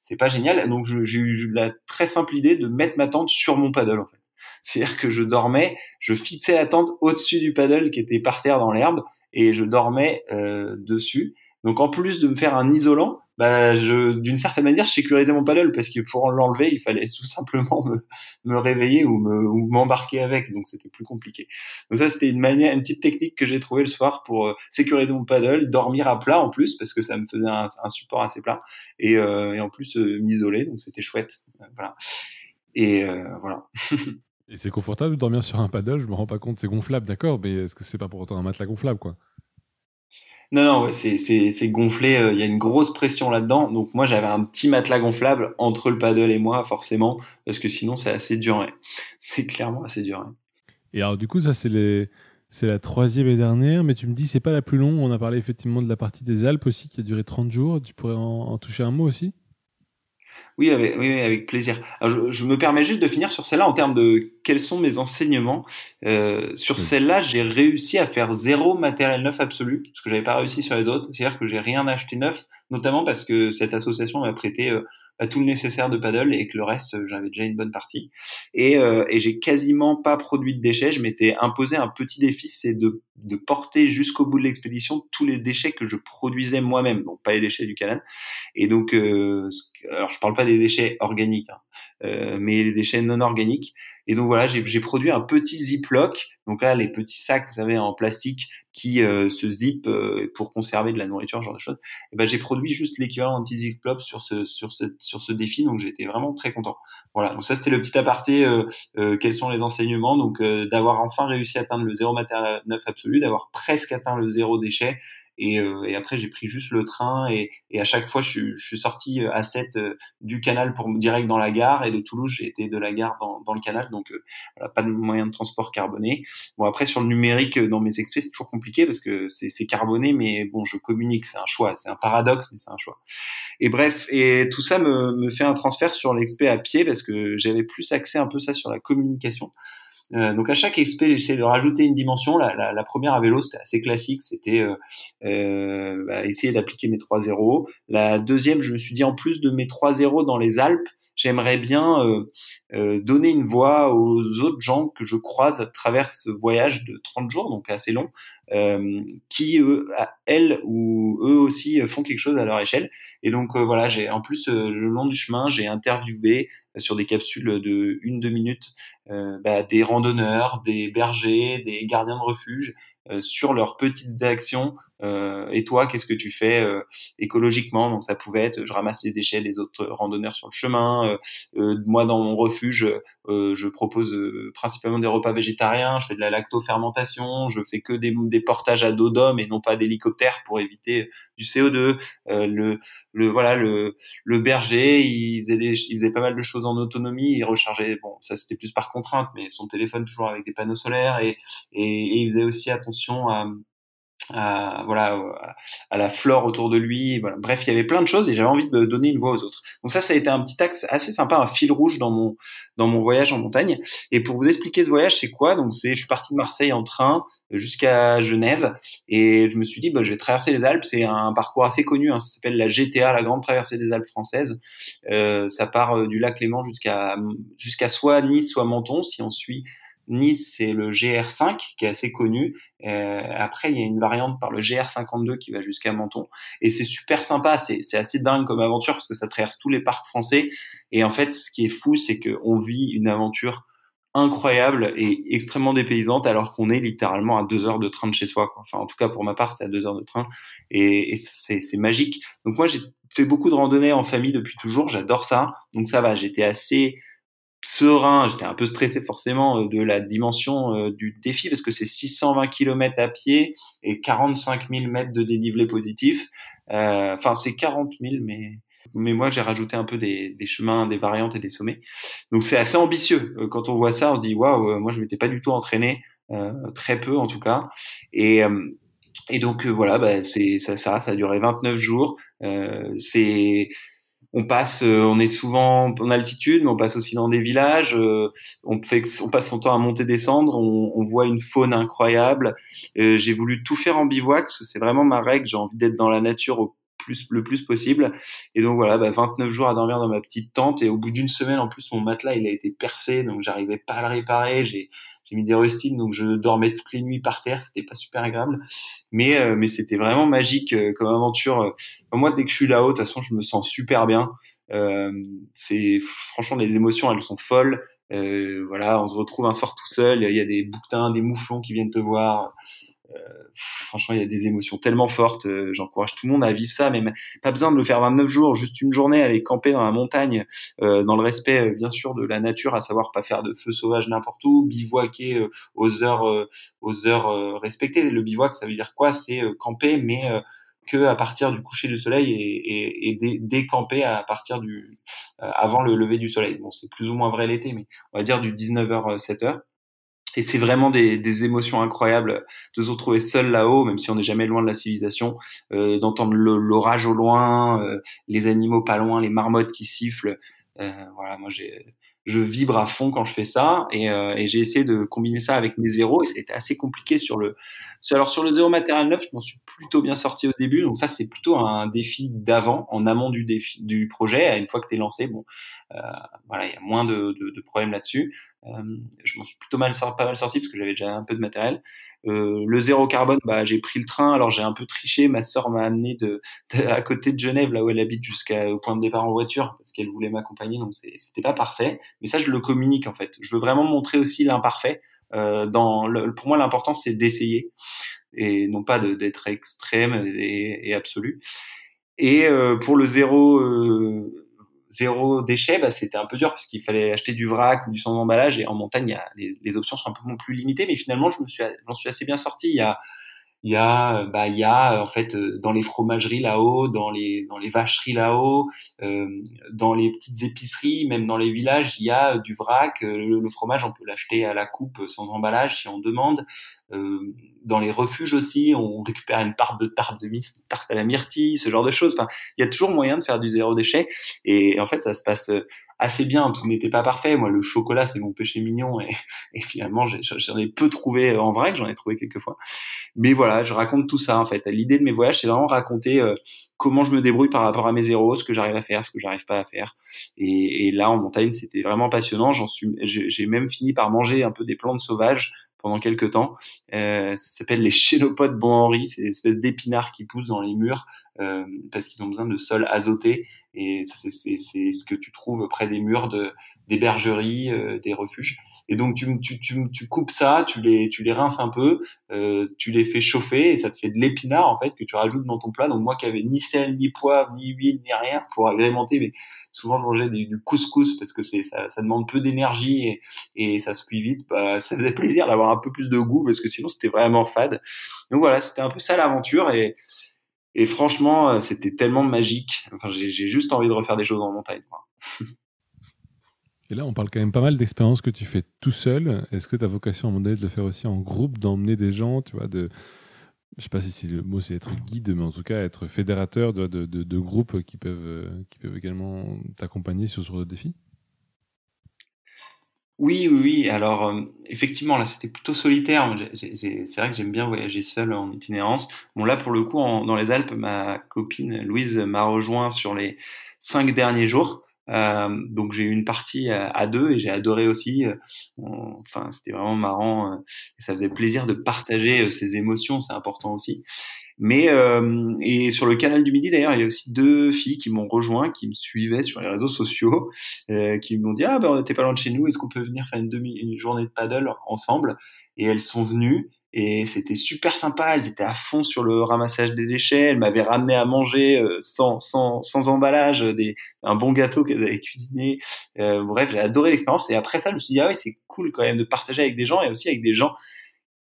C'est pas génial. Donc, j'ai eu la très simple idée de mettre ma tente sur mon paddle, en fait. C'est-à-dire que je dormais, je fixais la tente au-dessus du paddle qui était par terre dans l'herbe et je dormais euh, dessus. Donc, en plus de me faire un isolant, bah, je, d'une certaine manière, je sécurisais mon paddle parce que pour l'enlever, il fallait tout simplement me, me réveiller ou, me, ou m'embarquer avec, donc c'était plus compliqué. Donc ça, c'était une manière, une petite technique que j'ai trouvée le soir pour euh, sécuriser mon paddle, dormir à plat en plus parce que ça me faisait un, support assez plat et, euh, et en plus euh, m'isoler, donc c'était chouette. voilà. Et voilà. et c'est confortable de dormir sur un paddle, je me rends pas compte, c'est gonflable, d'accord, mais est-ce que c'est pas pour autant un matelas gonflable, quoi? Non, non, ouais, c'est gonflé. Euh, il y a une grosse pression là-dedans. Donc moi, j'avais un petit matelas gonflable entre le paddle et moi, forcément, parce que sinon, c'est assez dur. C'est clairement assez dur. Et alors, du coup, ça, c'est les... C'est la troisième et dernière, mais tu me dis c'est pas la plus longue. On a parlé effectivement de la partie des Alpes aussi qui a duré 30 jours. Tu pourrais en, toucher un mot aussi? Oui, avec, oui, avec plaisir. Alors, je, me permets juste de finir sur celle-là en termes de quels sont mes enseignements. Euh, sur celle-là, j'ai réussi à faire zéro matériel neuf absolu, ce que j'avais pas réussi sur les autres. C'est-à-dire que j'ai rien acheté neuf, notamment parce que cette association m'a prêté euh, à tout le nécessaire de paddle et que le reste, euh, j'avais déjà une bonne partie. Et, euh, et j'ai quasiment pas produit de déchets. Je m'étais imposé un petit défi, c'est de, de porter jusqu'au bout de l'expédition tous les déchets que je produisais moi-même, donc pas les déchets du canal. Et donc, euh, alors je parle pas des déchets organiques, hein, mais les déchets non organiques. Et donc voilà, j'ai produit un petit ziploc. Donc là, les petits sacs, vous savez, en plastique qui euh, se zip euh, pour conserver de la nourriture, ce genre de choses. Et ben j'ai produit juste l'équivalent d'un petit ziploc sur ce sur ce sur ce défi. Donc j'étais vraiment très content. Voilà. Donc ça c'était le petit aparté. Euh, quels sont les enseignements Donc d'avoir enfin réussi à atteindre le zéro matériel neuf absolu, d'avoir presque atteint le zéro déchet et, euh, et après, j'ai pris juste le train et, et à chaque fois, je, je, suis sorti euh, à 7 euh, du canal pour direct dans la gare et de Toulouse, j'ai été de la gare dans, dans le canal. Donc, voilà, pas de moyen de transport carboné. Bon, après, sur le numérique, dans mes expés, c'est toujours compliqué parce que c'est carboné, mais bon, je communique, c'est un choix. C'est un paradoxe, mais c'est un choix. Et bref, et tout ça me, me fait un transfert sur l'expé à pied parce que j'avais plus accès un peu ça sur la communication. Euh, donc à chaque expé, j'essaie de rajouter une dimension. La, première à vélo, c'était assez classique, c'était euh, euh, bah, essayer d'appliquer mes 3 zéros. La deuxième, je me suis dit en plus de mes 3 zéros dans les Alpes, j'aimerais bien euh, euh, donner une voix aux autres gens que je croise à travers ce voyage de 30 jours, donc assez long, euh, qui eux, elles ou eux aussi font quelque chose à leur échelle. Et donc voilà, j'ai en plus le long du chemin, j'ai interviewé sur des capsules de une deux minutes bah, des randonneurs, des bergers, des gardiens de refuge sur leurs petites actions euh, et toi, qu'est-ce que tu fais euh, écologiquement? Donc ça pouvait être, je ramasse les déchets des autres randonneurs sur le chemin. Euh, moi, dans mon refuge, je propose principalement des repas végétariens. Je fais de la lactofermentation. Je fais que des, des portages à dos d'homme et non pas d'hélicoptère pour éviter du CO2. le, le voilà, le, le berger, il faisait, il faisait pas mal de choses en autonomie. Il rechargeait, bon, ça c'était plus par contrainte, mais son téléphone toujours avec des panneaux solaires et, et, et il faisait aussi attention à à, voilà, à la flore autour de lui. Voilà. Bref, il y avait plein de choses et j'avais envie de donner une voix aux autres. Donc ça, ça a été un petit axe assez sympa, un fil rouge dans mon dans mon voyage en montagne. Et pour vous expliquer ce voyage, c'est quoi? Donc c'est, je suis parti de Marseille en train jusqu'à Genève et je me suis dit, bah, je vais traverser les Alpes. C'est un parcours assez connu, hein. ça s'appelle la GTA, la Grande Traversée des Alpes françaises. Euh, ça part euh, du lac Léman jusqu'à jusqu'à soit Nice, soit Menton, si on suit Nice, c'est le GR5 qui est assez connu. Euh, après, il y a une variante par le GR52 qui va jusqu'à Menton. Et c'est super sympa, c'est, assez dingue comme aventure parce que ça traverse tous les parcs français. Et en fait, ce qui est fou, c'est qu'on vit une aventure incroyable et extrêmement dépaysante alors qu'on est littéralement à deux heures de train de chez soi. Enfin, en tout cas, pour ma part, c'est à deux heures de train et, c'est, c'est magique. Donc moi, j'ai fait beaucoup de randonnées en famille depuis toujours. J'adore ça. Donc ça va, j'étais assez serein, j'étais un peu stressé forcément euh, de la dimension euh, du défi parce que c'est 620 km à pied et 45 000 mètres de dénivelé positif. Euh, enfin, c'est 40 000, mais mais moi j'ai rajouté un peu des, des, chemins, des variantes et des sommets. Donc c'est assez ambitieux. Quand on voit ça, on dit waouh, moi je m'étais pas du tout entraîné, très peu en tout cas. Et et donc voilà, bah, c'est ça, ça, ça a duré 29 jours. c'est on passe, euh, on est souvent en altitude, mais on passe aussi dans des villages. Euh, on fait, on passe son temps à monter, descendre. On, on voit une faune incroyable. Euh, j'ai voulu tout faire en bivouac, parce que c'est vraiment ma règle. J'ai envie d'être dans la nature au plus, le plus possible. Et donc voilà, bah, 29 jours à dormir dans ma petite tente. Et au bout d'une semaine, en plus, mon matelas il a été percé, donc j'arrivais pas à le réparer. J'ai j'ai mis des rustines, donc je dormais toutes les nuits par terre. C'était pas super agréable, mais euh, mais c'était vraiment magique euh, comme aventure. moi, dès que je suis là-haut, de toute façon, je me sens super bien. Euh, c'est franchement les émotions, elles sont folles. Voilà, on se retrouve un soir tout seul. Il y a des bouquetins, des mouflons qui viennent te voir. Euh, franchement, il y a des émotions tellement fortes. Euh, j'encourage tout le monde à vivre ça, mais pas besoin de le faire 29 jours, juste une journée, aller camper dans la montagne, euh, dans le respect bien sûr de la nature, à savoir pas faire de feu sauvage n'importe où, bivouaquer aux heures, aux heures respectées. Le bivouac, ça veut dire quoi? C'est camper, mais que à partir du coucher du soleil et, et, décamper à partir du avant le lever du soleil. Bon, c'est plus ou moins vrai l'été, mais on va dire du 19h 7h. Et c'est vraiment des, des, émotions incroyables de se retrouver seul là-haut, même si on n'est jamais loin de la civilisation, euh, d'entendre l'orage au loin, euh, les animaux pas loin, les marmottes qui sifflent. Euh, voilà, moi j'ai je vibre à fond quand je fais ça et, euh, et j'ai essayé de combiner ça avec mes zéros et c'était assez compliqué sur le alors sur le zéro matériel neuf je m'en suis plutôt bien sorti au début donc ça c'est plutôt un défi d'avant en amont du défi du projet une fois que tu es lancé bon voilà il y a moins de, de, de problèmes là-dessus euh, je m'en suis plutôt mal pas mal sorti parce que j'avais déjà un peu de matériel euh, le zéro carbone, bah, j'ai pris le train. Alors j'ai un peu triché. Ma sœur m'a amené de, à côté de Genève, là où elle habite, jusqu'au point de départ en voiture, parce qu'elle voulait m'accompagner. Donc c'était pas parfait. Mais ça, je le communique en fait. Je veux vraiment montrer aussi l'imparfait. Euh, dans pour moi, l'important c'est d'essayer et non pas d'être extrême et, et, absolu. Et euh, pour le zéro euh, zéro déchet, bah, c'était un peu dur parce qu'il fallait acheter du vrac ou du sans emballage et en montagne, y a, les, options sont un peu plus limitées. Mais finalement, je me suis, j'en suis assez bien sorti. Il y a bah il y a en fait euh, dans les fromageries là-haut, dans les dans les vacheries là-haut, euh, dans les petites épiceries, même dans les villages, il y a du vrac. Euh, le, fromage, on peut l'acheter à la coupe sans emballage si on demande. Euh, dans les refuges aussi, on récupère une part de tarte de tarte à la myrtille, ce genre de choses. Enfin, il y a toujours moyen de faire du zéro déchet. Et en fait, ça se passe assez bien. Tout n'était pas parfait. Moi, le chocolat, c'est mon péché mignon. Et, et finalement, j'en ai, peu trouvé en vrai, que j'en ai trouvé quelques fois. Mais voilà, je raconte tout ça en fait. L'idée de mes voyages, c'est vraiment raconter euh, comment je me débrouille par rapport à mes zéros, ce que j'arrive à faire, ce que j'arrive pas à faire. Et, et, là, en montagne, c'était vraiment passionnant. J'en suis, j'ai même fini par manger un peu des plantes sauvages pendant quelques temps. Euh, ça s'appelle les chénopodes Bon Henri, c'est des espèces d'épinards qui poussent dans les murs euh, parce qu'ils ont besoin de sol azoté et c'est ce que tu trouves près des murs de, des bergeries, euh, des refuges. Et donc tu, tu, tu, tu, coupes ça, tu les, tu les rinces un peu, euh, tu les fais chauffer et ça te fait de l'épinard en fait que tu rajoutes dans ton plat. Donc moi qui avais ni sel, ni poivre, ni huile, ni rien pour agrémenter, mais souvent je mangeais du, couscous parce que c'est ça, ça demande peu d'énergie et, et ça se cuit vite. Bah, ça faisait plaisir d'avoir un peu plus de goût parce que sinon c'était vraiment fade. Donc voilà, c'était un peu ça l'aventure et et franchement, euh, c'était tellement magique. J'ai juste envie de refaire des choses en montagne. Et là, on parle quand même pas mal d'expériences que tu fais tout seul. Est-ce que tu as vocation à un moment donné de le faire aussi en groupe, d'emmener des gens, tu vois, de, je sais pas si le mot c'est être guide, mais en tout cas être fédérateur de, de, de, groupes qui peuvent, euh, qui peuvent également t'accompagner sur ce défi? Oui, oui, oui. Alors, euh, effectivement, là, c'était plutôt solitaire. C'est vrai que j'aime bien voyager seul en itinérance. Bon, là, pour le coup, dans les Alpes, ma copine Louise m'a rejoint sur les cinq derniers jours. Euh, donc j'ai eu une partie à, deux et j'ai adoré aussi. Euh, enfin, c'était vraiment marrant. Euh, ça faisait plaisir de partager ces émotions, c'est important aussi. Mais et sur le canal du Midi d'ailleurs, il y a aussi deux filles qui m'ont rejoint, qui me suivaient sur les réseaux sociaux, qui m'ont dit ah ben t'es pas loin de chez nous, est-ce qu'on peut venir faire une demi une journée de paddle ensemble? Et elles sont venues et c'était super sympa. Elles étaient à fond sur le ramassage des déchets. Elles m'avaient ramené à manger euh, sans, sans, sans emballage, des, un bon gâteau qu'elles avaient cuisiné. Euh, bref, j'ai adoré l'expérience. Et après ça, je me suis dit, ah oui, c'est cool quand même de partager avec des gens et aussi avec des gens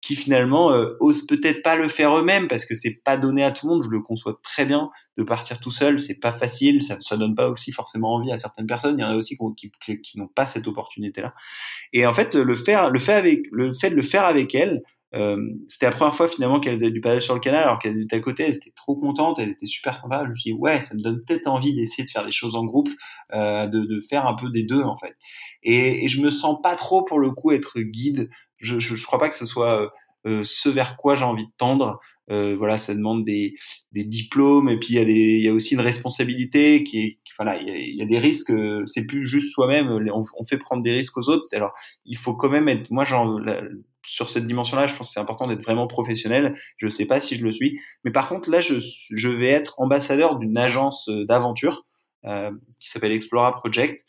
qui finalement euh, osent peut-être pas le faire eux-mêmes parce que c'est pas donné à tout le monde. Je le conçois très bien de partir tout seul, c'est pas facile, ça, ça donne pas aussi forcément envie à certaines personnes. Il y en a aussi qui, qui, qui n'ont pas cette opportunité-là. Et en fait, le faire, le fait avec, le fait de le faire avec elles, euh, c'était la première fois finalement qu'elles avaient du paddle sur le canal alors qu'elles étaient à côté, elles étaient trop contentes, elles étaient super sympas. Je me suis dit ouais, ça me donne peut-être envie d'essayer de faire des choses en groupe, euh, de, de, faire un peu des deux en fait. Et, et, je me sens pas trop pour le coup être guide. Je, je, je crois pas que ce soit euh, euh ce vers quoi j'ai envie de tendre. Euh, voilà, ça demande des, des diplômes et puis il y a des, il y a aussi une responsabilité qui est, voilà, il y a, des risques. Euh, c'est plus juste soi-même. On, on, fait prendre des risques aux autres. Alors, il faut quand même être. Moi, genre, sur cette dimension-là, je pense que c'est important d'être vraiment professionnel. Je ne sais pas si je le suis, mais par contre là, je, je vais être ambassadeur d'une agence euh, d'aventure euh, qui s'appelle Explora Project.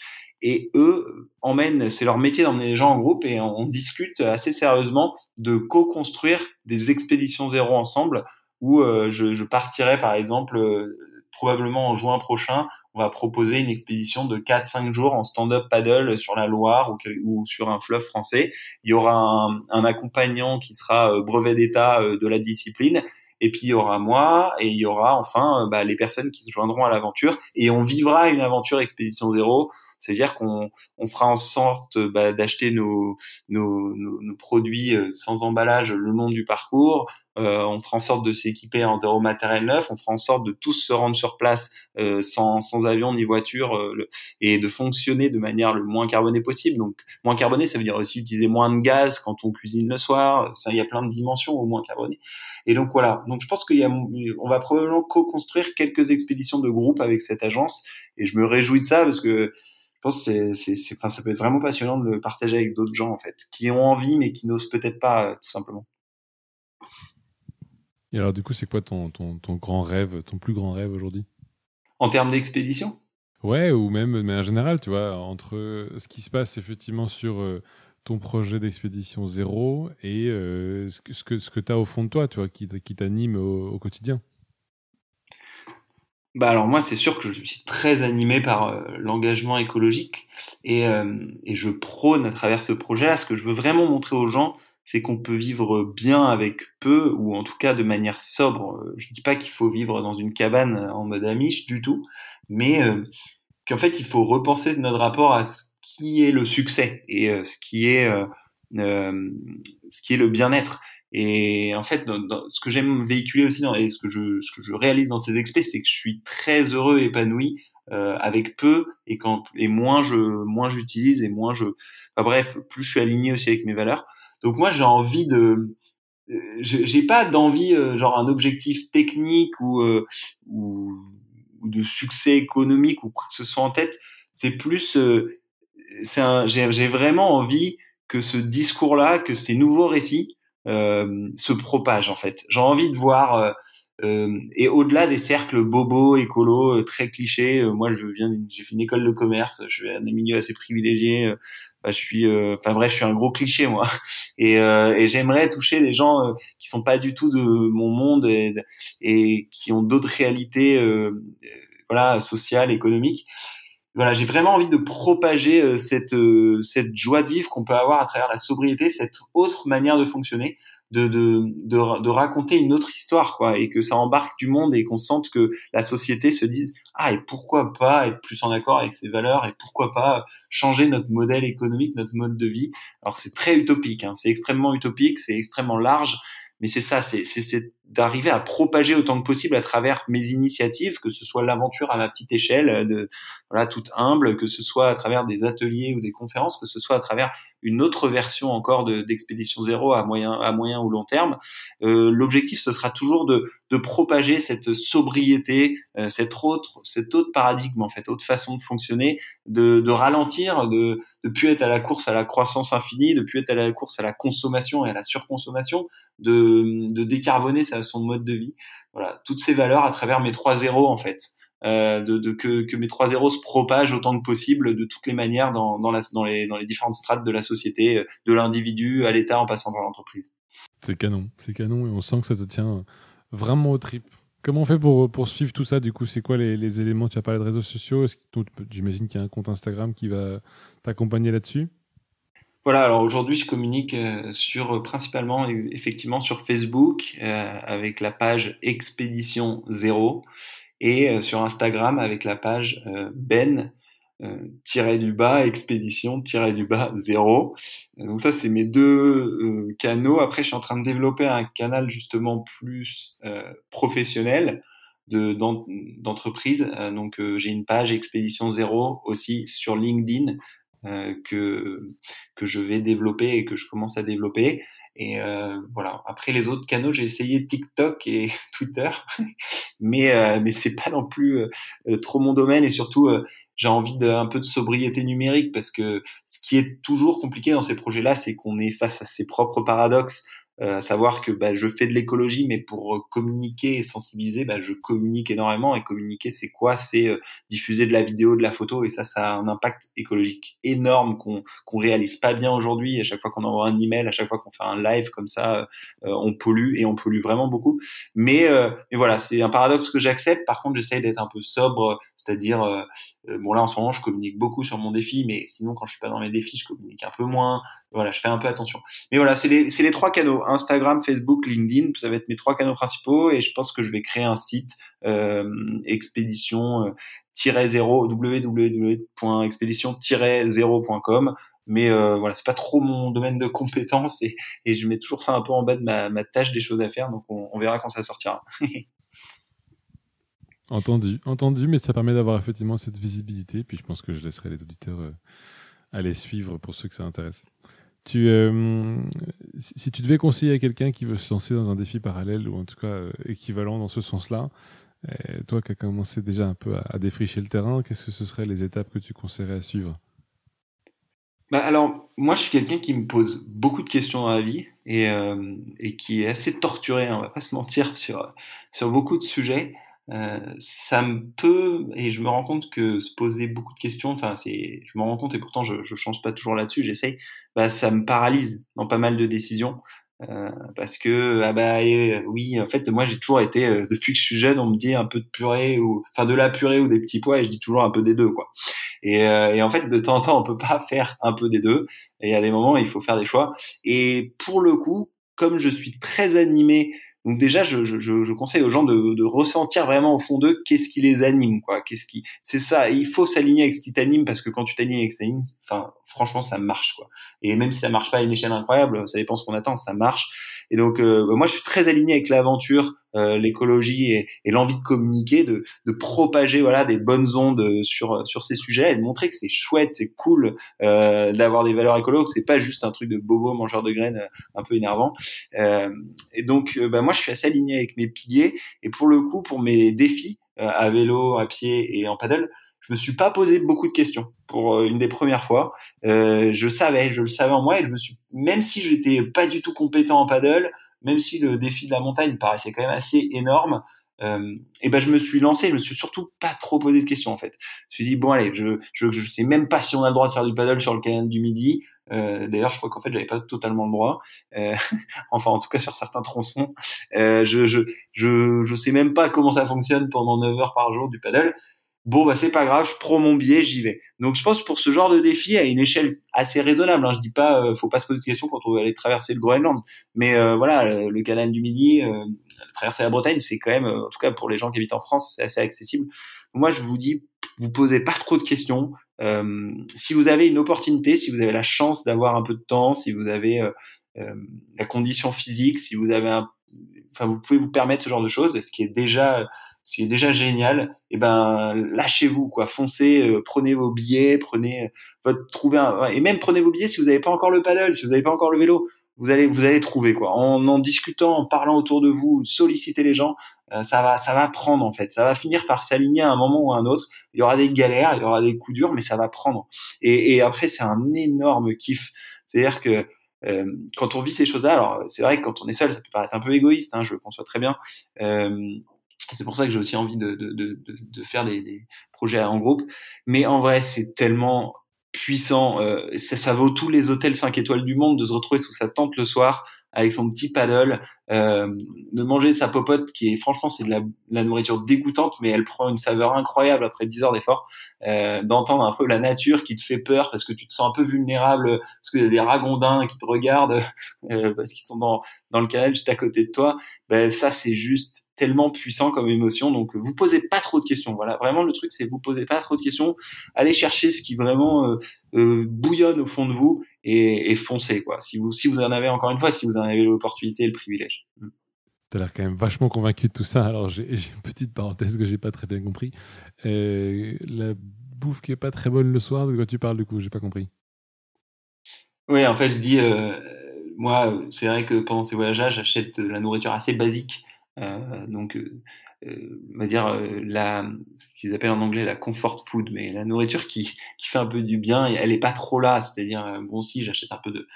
Et eux emmènent, c'est leur métier d'emmener les gens en groupe et on, discute assez sérieusement de co-construire des expéditions zéro ensemble où euh, je, je, partirai par exemple euh, probablement en juin prochain, on va proposer une expédition de 4-5 jours en stand-up paddle sur la Loire ou, sur un fleuve français. Il y aura un, un accompagnant qui sera euh, brevet d'état euh, de la discipline. Et puis il y aura moi et il y aura enfin euh, bah, les personnes qui se joindront à l'aventure et on vivra une aventure expédition zéro C'est-à-dire qu'on on fera en sorte bah, d'acheter nos, nos, nos, produits sans emballage le long du parcours. on fera en sorte de s'équiper en zéro matériel neuf. On fera en sorte de tous se rendre sur place sans, sans avion ni voiture et de fonctionner de manière le moins carbonée possible. Donc moins carboné, ça veut dire aussi utiliser moins de gaz quand on cuisine le soir. Ça, il y a plein de dimensions au moins carboné. Et donc voilà. Donc je pense qu'il y a, on va probablement co-construire quelques expéditions de groupe avec cette agence. Et je me réjouis de ça parce que pense que c'est, c'est, enfin, ça peut être vraiment passionnant de le partager avec d'autres gens en fait, qui ont envie mais qui n'osent peut-être pas, tout simplement. Et alors du coup, c'est quoi ton, ton, ton grand rêve, ton plus grand rêve aujourd'hui? En termes d'expédition? Ouais, ou même, mais en général, tu vois, entre ce qui se passe effectivement sur euh, ton projet d'expédition zéro et euh, ce que, ce que tu as au fond de toi, tu vois, qui, qui t'anime au, quotidien. Bah alors moi, c'est sûr que je suis très animé par euh, l'engagement écologique et, et je prône à travers ce projet-là, ce que je veux vraiment montrer aux gens, c'est qu'on peut vivre bien avec peu ou en tout cas de manière sobre. Je dis pas qu'il faut vivre dans une cabane en mode amiche du tout, mais qu'en fait, il faut repenser notre rapport à ce qui est le succès et euh, ce qui est euh, euh, ce qui est le bien-être. Et en fait, dans, ce que j'aime véhiculer aussi dans, et ce que je ce que je réalise dans ces expés, c'est que je suis très heureux, épanoui euh, avec peu et quand et moins je moins j'utilise et moins je enfin bref plus je suis aligné aussi avec mes valeurs donc moi j'ai envie de j'ai pas d'envie genre un objectif technique ou ou ou de succès économique ou quoi que ce soit en tête. C'est plus, euh, c'est j'ai vraiment envie que ce discours-là, que ces nouveaux récits euh, se propagent en fait. J'ai envie de voir euh, euh et au-delà des cercles bobos, écolos, très clichés. moi, je viens, j'ai fait une école de commerce. Je suis un milieu assez privilégié. Bah, je suis, enfin bref, je suis un gros cliché moi. Et, et j'aimerais toucher des gens qui sont pas du tout de mon monde et, et qui ont d'autres réalités voilà, sociales, économiques. Voilà, j'ai vraiment envie de propager euh, cette euh, cette joie de vivre qu'on peut avoir à travers la sobriété, cette autre manière de fonctionner, de de, de, de raconter une autre histoire, quoi, et que ça embarque du monde et qu'on sente que la société se dise ah et pourquoi pas être plus en accord avec ses valeurs et pourquoi pas changer notre modèle économique, notre mode de vie. Alors c'est très utopique, hein, c'est extrêmement utopique, c'est extrêmement large, mais c'est ça, c'est d'arriver à propager autant que possible à travers mes initiatives, que ce soit l'aventure à ma petite échelle, euh, de voilà toute humble, que ce soit à travers des ateliers ou des conférences, que ce soit à travers une autre version encore d'expédition zéro à moyen à moyen ou long terme. Euh, L'objectif ce sera toujours de, de propager cette sobriété, euh, cette autre cette autre paradigme en fait, autre façon de fonctionner, de, de ralentir, de de plus être à la course à la croissance infinie, de plus être à la course à la consommation et à la surconsommation, de, de décarboner sa son mode de vie. Voilà, toutes ces valeurs à travers mes trois zéros en fait. Euh, de, que, que mes trois zéros se propagent autant que possible de toutes les manières dans, dans, les, dans les différentes strates de la société, de l'individu à l'État en passant par l'entreprise. C'est canon, c'est canon et on sent que ça te tient vraiment au trip. Comment on fait pour, pour suivre tout ça Du coup, c'est quoi les, éléments? Tu as parlé de réseaux sociaux. J'imagine qu'il y a un compte Instagram qui va t'accompagner là-dessus? Voilà, alors aujourd'hui, je communique euh, sur principalement effectivement sur Facebook euh, avec la page Expédition Zéro et euh, sur Instagram avec la page Ben tiré du bas expédition tiré du bas zéro. Donc ça c'est mes deux canaux. Après je suis en train de développer un canal justement plus professionnel de d'entreprise. donc j'ai une page expédition zéro aussi sur LinkedIn euh, que que je vais développer et que je commence à développer. Et euh, voilà. Après les autres canaux, j'ai essayé TikTok et Twitter, mais euh, mais c'est pas non plus euh, trop mon domaine et surtout j'ai envie d'un peu de sobriété numérique parce que ce qui est toujours compliqué dans ces projets-là, c'est qu'on est face à ses propres paradoxes. Euh, savoir que bah, je fais de l'écologie, mais pour communiquer et sensibiliser, bah, je communique énormément. Et communiquer, c'est quoi? C'est euh, diffuser de la vidéo, de la photo, et ça, ça a un impact écologique énorme qu'on qu'on réalise pas bien aujourd'hui. À chaque fois qu'on envoie un email, à chaque fois qu'on fait un live comme ça, euh, on pollue et on pollue vraiment beaucoup. Mais, mais voilà, c'est un paradoxe que j'accepte. Par contre, j'essaye d'être un peu sobre, c'est-à-dire bon là en ce moment, je communique beaucoup sur mon défi, mais sinon quand je suis pas dans mes défis, je communique un peu moins. Voilà, je fais un peu attention. Mais voilà, c'est les, les trois canaux Instagram, Facebook, LinkedIn. Ça va être mes trois canaux principaux et je pense que je vais créer un site euh, expédition 0 www.expédition-0.com mais euh, voilà c'est pas trop mon domaine de compétence et, et, je mets toujours ça un peu en bas de ma, ma tâche des choses à faire donc on, on verra quand ça sortira entendu entendu mais ça permet d'avoir effectivement cette visibilité puis je pense que je laisserai les auditeurs euh, aller suivre pour ceux que ça intéresse tu, euh, si tu devais conseiller à quelqu'un qui veut se lancer dans un défi parallèle ou en tout cas euh, équivalent dans ce sens-là, toi qui as commencé déjà un peu à, défricher le terrain, qu'est-ce que ce seraient les étapes que tu conseillerais à suivre? Bah alors, moi, je suis quelqu'un qui me pose beaucoup de questions dans la vie et, et qui est assez torturé, hein, on va pas se mentir, sur, sur beaucoup de sujets. Euh, ça me peut, et je me rends compte que se poser beaucoup de questions, enfin, c'est, je me rends compte, et pourtant je, je change pas toujours là-dessus, j'essaye, bah, ça me paralyse dans pas mal de décisions. Euh, parce que ah bah oui en fait moi j'ai toujours été euh, depuis que je suis jeune on me dit un peu de purée ou enfin de la purée ou des petits pois et je dis toujours un peu des deux quoi et, euh, et en fait de temps en temps on peut pas faire un peu des deux et à des moments il faut faire des choix et pour le coup comme je suis très animé donc déjà, je, je, je, conseille aux gens de, de ressentir vraiment au fond d'eux qu'est-ce qui les anime, quoi. Qu'est-ce qui, c'est ça. Il faut s'aligner avec ce qui t'anime parce que quand tu t'alignes avec ce qui t'anime, franchement, ça marche, quoi. Et même si ça marche pas à une échelle incroyable, ça dépend ce qu'on attend, ça marche. Et donc, euh, moi, je suis très aligné avec l'aventure, euh, l'écologie et, et l'envie de communiquer, de, de, propager voilà des bonnes ondes sur sur ces sujets et de montrer que c'est chouette, c'est cool euh, d'avoir des valeurs écologiques, c'est pas juste un truc de bobo mangeur de graines euh, un peu énervant. Euh, et donc bah, moi je suis assez aligné avec mes piliers et pour le coup pour mes défis à vélo, à pied et en paddle, je me suis pas posé beaucoup de questions pour une des premières fois. Euh, je savais, je le savais en moi et je me suis, même si j'étais pas du tout compétent en paddle, même si le défi de la montagne paraissait quand même assez énorme, euh, et ben je me suis lancé, je me suis surtout pas trop posé de questions en fait. Je me suis dit bon allez, je, je je sais même pas si on a le droit de faire du paddle sur le canal du Midi. Euh, D'ailleurs, je crois qu'en fait j'avais pas totalement le droit. Euh, enfin, en tout cas sur certains tronçons, euh, je, je je je sais même pas comment ça fonctionne pendant 9 heures par jour du paddle bon bah c'est pas grave, je prends mon billet, j'y vais. Donc je pense pour ce genre de défi à une échelle assez raisonnable. Hein, je dis pas, euh, faut pas se poser de questions quand on va aller traverser le Groenland, mais euh, voilà, le, canal du Midi, euh, traverser la Bretagne, c'est quand même, en tout cas pour les gens qui habitent en France, c'est assez accessible. Moi je vous dis, vous posez pas trop de questions. si vous avez une opportunité, si vous avez la chance d'avoir un peu de temps, si vous avez la condition physique, si vous avez un, enfin vous pouvez vous permettre ce genre de choses, ce qui est déjà ce qui est déjà génial, et eh ben lâchez-vous quoi, foncez, euh, prenez vos billets, prenez euh, votre trouver un, et même prenez vos billets si vous n'avez pas encore le paddle, si vous n'avez pas encore le vélo, vous allez vous allez trouver quoi. En en discutant, en parlant autour de vous, solliciter les gens, euh, ça va ça va prendre en fait, ça va finir par s'aligner à un moment ou à un autre. Il y aura des galères, il y aura des coups durs, mais ça va prendre. Et, et après c'est un énorme kiff, c'est-à-dire que quand on vit ces choses-là, alors c'est vrai que quand on est seul, ça peut paraître un peu égoïste, hein, je le conçois très bien. Euh, c'est pour ça que j'ai aussi envie de, de, de, de faire des, des, projets en groupe. Mais en vrai, c'est tellement puissant. Euh, ça, ça, vaut tous les hôtels 5 étoiles du monde de se retrouver sous sa tente le soir avec son petit paddle, euh, de manger sa popote qui est franchement c'est de la, la, nourriture dégoûtante mais elle prend une saveur incroyable après 10 heures d'effort, euh, d'entendre un peu la nature qui te fait peur parce que tu te sens un peu vulnérable parce qu'il y a des ragondins qui te regardent euh, parce qu'ils sont dans, dans le canal juste à côté de toi, ben ça c'est juste tellement puissant comme émotion. Donc, vous posez pas trop de questions. Voilà, vraiment le truc, c'est vous posez pas trop de questions. Allez chercher ce qui vraiment euh, euh, bouillonne au fond de vous et, et, foncez quoi. Si vous si vous en avez encore une fois, si vous en avez l'opportunité et le privilège. Mm. Tu as l'air quand même vachement convaincu de tout ça. Alors, j'ai une petite parenthèse que j'ai pas très bien compris. Euh, la bouffe qui est pas très bonne le soir, de quoi tu parles du coup? J'ai pas compris. Oui, en fait, je dis, moi, c'est vrai que pendant ces voyages, j'achète la nourriture assez basique euh, donc, euh, euh, on va dire la, ce qu'ils appellent en anglais la comfort food, mais la nourriture qui, qui fait un peu du bien, elle est pas trop là. C'est-à-dire, bon, si j'achète un peu de,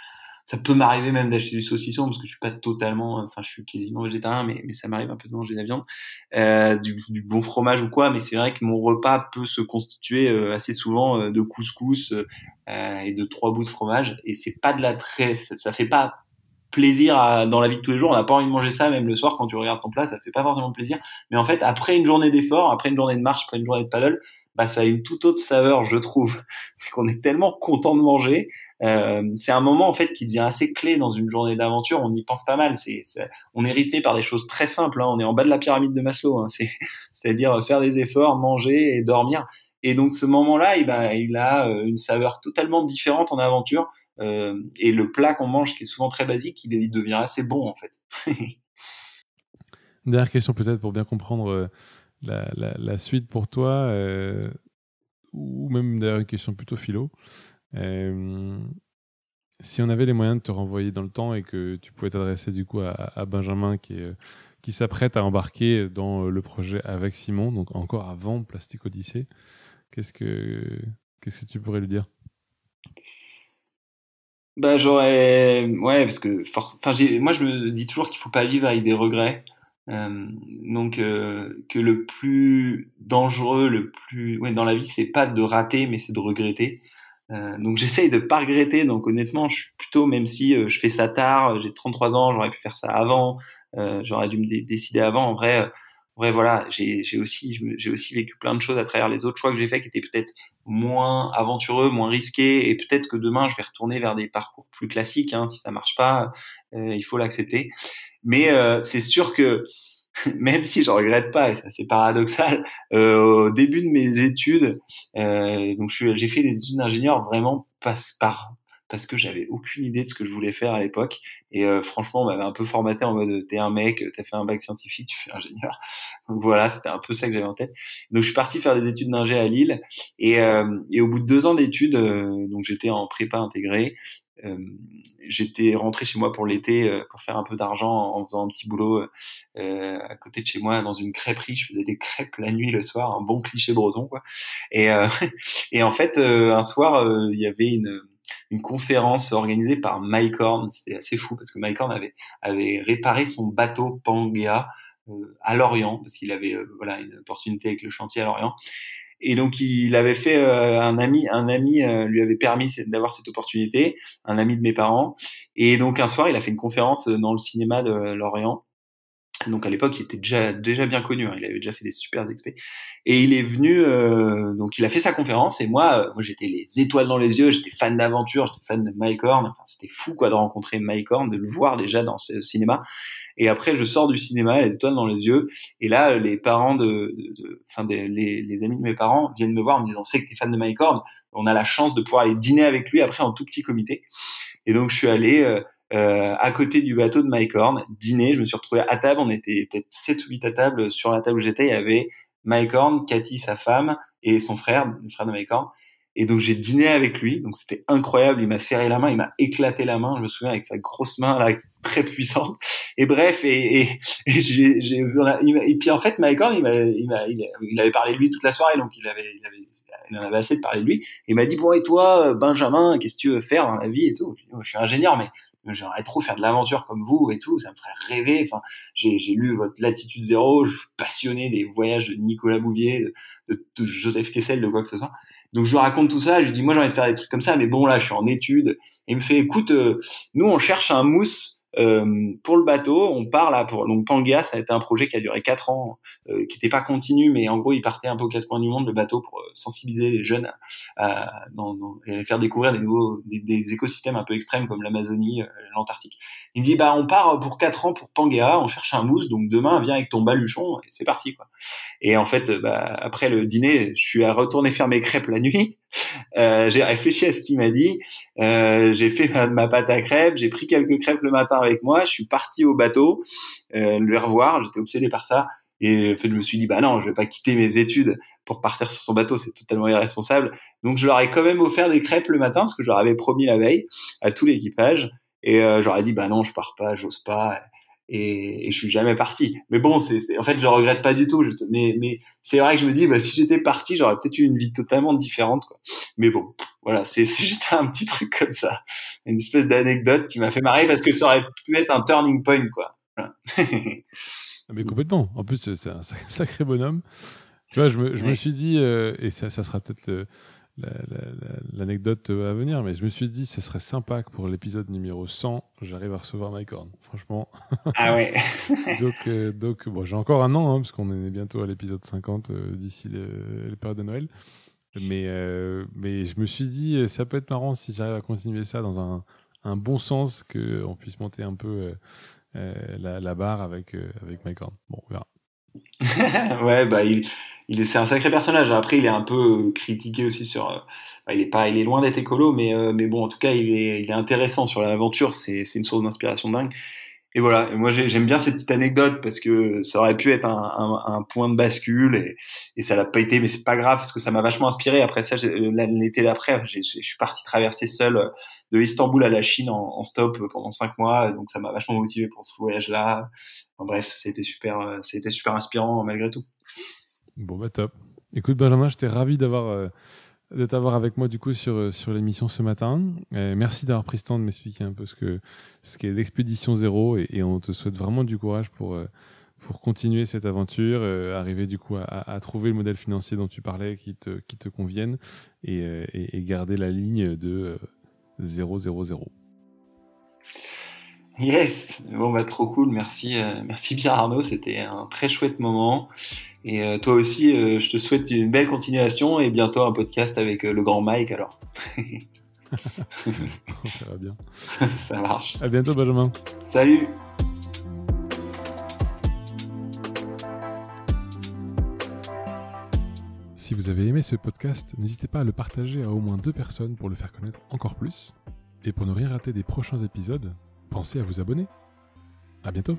ça peut m'arriver même d'acheter du saucisson parce que je suis pas totalement, enfin, je suis quasiment végétarien, mais, mais ça m'arrive un peu de manger de la viande, euh, du, du, bon fromage ou quoi. Mais c'est vrai que mon repas peut se constituer assez souvent de couscous euh, et de trois bouts de fromage, et c'est pas de la très, ça, ça fait pas plaisir dans la vie de tous les jours. On n'a pas envie de manger ça, même le soir quand tu regardes ton plat, ça fait pas forcément plaisir. Mais en fait, après une journée d'effort, après une journée de marche, après une journée de paddle, bah ça a une toute autre saveur, je trouve. C'est qu'on est tellement content de manger. Euh, c'est un moment en fait qui devient assez clé dans une journée d'aventure. On y pense pas mal. C'est, on est rythmé par des choses très simples. Hein. On est en bas de la pyramide de Maslow. Hein. C'est, c'est-à-dire faire des efforts, manger et dormir. Et donc ce moment-là, il, bah, a euh, une saveur totalement différente en aventure. Euh, et le plat qu'on mange, qui est souvent très basique, il, devient assez bon en fait. Dernière question peut-être pour bien comprendre euh, la, suite pour toi, euh, ou même d'ailleurs une question plutôt philo. si on avait les moyens de te renvoyer dans le temps et que tu pouvais t'adresser du coup à, Benjamin qui s'apprête à embarquer dans le projet avec Simon, donc encore avant Plastic Odyssey. Qu'est-ce que qu'est-ce que tu pourrais lui dire? Bah j'aurais ouais parce que enfin moi je me dis toujours qu'il faut pas vivre avec des regrets. Euh, donc euh, que le plus dangereux, le plus ouais dans la vie, c'est pas de rater, mais c'est de regretter. Euh, donc j'essaye de pas regretter. Donc honnêtement, je suis plutôt même si euh, je fais ça tard, j'ai 33 ans, j'aurais pu faire ça avant, euh, j'aurais dû me décider avant. En vrai, vrai voilà, j'ai aussi j'ai aussi vécu plein de choses à travers les autres choix que j'ai faits qui étaient peut-être moins aventureux, moins risqués, et peut-être que demain je vais retourner vers des parcours plus classiques. Hein, si ça marche pas, euh, il faut l'accepter. Mais euh, c'est sûr que même si je regrette pas, et ça c'est paradoxal, euh, au début de mes études, euh, donc j'ai fait des études d'ingénieur vraiment passe par parce que j'avais aucune idée de ce que je voulais faire à l'époque. Et euh, franchement, on m'avait un peu formaté en mode t'es un mec, t'as fait un bac scientifique, tu fais ingénieur. Donc voilà, c'était un peu ça que j'avais en tête. Donc je suis parti faire des études d'ingé à Lille. Et, euh, et au bout de deux ans d'études, euh, donc j'étais en prépa intégrée. j'étais rentré chez moi pour l'été pour faire un peu d'argent en faisant un petit boulot à côté de chez moi dans une crêperie. Je faisais des crêpes la nuit, le soir, un bon cliché breton quoi. Et, et en fait, un soir, il y avait une une conférence organisée par Mike Horn. C'était assez fou parce que Mike Horn avait, avait réparé son bateau Pangea euh, à Lorient parce qu'il avait euh, voilà une opportunité avec le chantier à Lorient. Et donc il avait fait euh, un ami, un ami lui avait permis d'avoir cette opportunité, un ami de mes parents. Et donc un soir, il a fait une conférence dans le cinéma de Lorient donc à l'époque, il était déjà déjà bien connu. Hein. il avait déjà fait des super expés. Et il est venu, euh, donc il a fait sa conférence. Et moi, euh, moi j'étais les étoiles dans les yeux. J'étais fan d'aventure, j'étais fan de Mike Horn. Enfin, c'était fou quoi de rencontrer Mike Horn, de le voir déjà dans ce cinéma. Et après, je sors du cinéma, les étoiles dans les yeux. Et là, les parents de, enfin les, amis de mes parents viennent me voir en me disant, c'est que t'es fan de Mike Horn. On a la chance de pouvoir aller dîner avec lui après en tout petit comité. Et donc je suis allé. Euh, euh, à côté du bateau de Mike Horn, dîner. Je me suis retrouvé à table. On était peut-être 7 ou 8 à table. Sur la table où j'étais, il y avait Mike Horn, Cathy, sa femme, et son frère, le frère de Mike Horn. Et donc j'ai dîné avec lui, donc c'était incroyable. Il m'a serré la main, il m'a éclaté la main. Je me souviens avec sa grosse main là, très puissante. Et bref, et, et, j'ai, j'ai et puis en fait, Mike Horn, il, m'a, il, m'a, il, avait parlé de lui toute la soirée, donc il avait, il avait, il en avait assez de parler de lui. Il m'a dit bon et toi, Benjamin, qu'est-ce que tu veux faire dans la vie et tout? Dis, je suis ingénieur, mais j'aimerais trop faire de l'aventure comme vous et tout, ça me ferait rêver. Enfin, j'ai, lu votre Latitude Zéro, je suis passionné des voyages de Nicolas Bouvier, de, Joseph Kessel, de quoi que ce soit. Donc je lui raconte tout ça, je lui dis moi j'ai envie de faire des trucs comme ça, mais bon là je suis en études. Et il me fait écoute, euh, nous on cherche un mousse euh, pour le bateau, on part là pour donc Pangea, ça a été un projet qui a duré quatre ans, euh, qui n'était pas continu, mais en gros il partait un peu aux quatre coins du monde le bateau pour euh, sensibiliser les jeunes dans, dans, et faire découvrir des nouveaux des, écosystèmes un peu extrêmes comme l'Amazonie, l'Antarctique. Il me dit bah on part pour quatre ans pour Pangea, on cherche un mousse, donc demain viens avec ton baluchon et c'est parti quoi. Et en fait bah, après le dîner, je suis à retourner faire mes crêpes la nuit euh, j'ai réfléchi à ce qu'il m'a dit. Euh, j'ai fait ma, pâte à crêpes. J'ai pris quelques crêpes le matin avec moi. Je suis parti au bateau euh, le revoir. J'étais obsédé par ça. Et en fait, je me suis dit, bah non, je vais pas quitter mes études pour partir sur son bateau. C'est totalement irresponsable. Donc, je leur ai quand même offert des crêpes le matin parce que je leur avais promis la veille à tout l'équipage. Et euh, j'aurais dit, bah non, je pars pas, j'ose pas et, et, je suis jamais parti. Mais bon, c'est, en fait, je regrette pas du tout. Je, mais, mais c'est vrai que je me dis, bah, si j'étais parti, j'aurais peut-être eu une vie totalement différente. Quoi. Mais bon, voilà, c'est, c'est juste un petit truc comme ça, une espèce d'anecdote qui m'a fait marrer parce que ça aurait pu être un turning point, quoi. Ah, mais complètement. En plus, c'est un sacré bonhomme. Tu vois, je me, je me suis dit, euh, et ça, ça sera peut-être l'anecdote à venir, mais je me suis dit, ce serait sympa que pour l'épisode numéro 100, j'arrive à recevoir Mike Horn. Franchement. Ah ouais. donc, euh, donc bon, j'ai encore un an, hein, parce qu'on est bientôt à l'épisode 50 euh, d'ici les périodes de Noël. Mais, euh, mais je me suis dit, ça peut être marrant si j'arrive à continuer ça dans un, un bon sens, qu'on puisse monter un peu la, la, barre avec, avec Mike Horn. Bon, on verra. ouais, bah, il, il est, c'est un sacré personnage. Après, il est un peu critiqué aussi sur. Euh, bah, il est pas, il est loin d'être écolo, mais euh, mais bon, en tout cas, il est, il est intéressant sur l'aventure. C'est une source d'inspiration dingue. Et voilà. Et moi, j'aime bien cette petite anecdote parce que ça aurait pu être un, point de bascule et, ça l'a pas été, mais c'est pas grave parce que ça m'a vachement inspiré. Après ça, l'été d'après, je suis parti traverser seul de Istanbul à la Chine en, stop pendant cinq mois, donc ça m'a vachement motivé pour ce voyage-là. bref, ça a été super, ça a été super inspirant malgré tout. Bon, bah top. Écoute, Benjamin, j'étais ravi d'avoir. Euh, de t'avoir avec moi du coup sur, euh, sur l'émission ce matin. merci d'avoir pris ce temps de m'expliquer un peu ce que ce qu'est l'expédition zéro et, on te souhaite vraiment du courage pour euh, pour continuer cette aventure, arriver du coup à, trouver le modèle financier dont tu parlais qui te qui te convienne et garder la ligne de 000. Yes, bon bah trop cool, merci, euh, merci Pierre Arnaud, c'était un très chouette moment. Et euh, toi aussi, euh, je te souhaite une belle continuation et bientôt un podcast avec le grand Mike alors. Ça va bien. Ça marche. À bientôt Benjamin. Salut. Si vous avez aimé ce podcast, n'hésitez pas à le partager à au moins deux personnes pour le faire connaître encore plus. Et pour ne rien rater des prochains épisodes, pensez à vous abonner. À bientôt.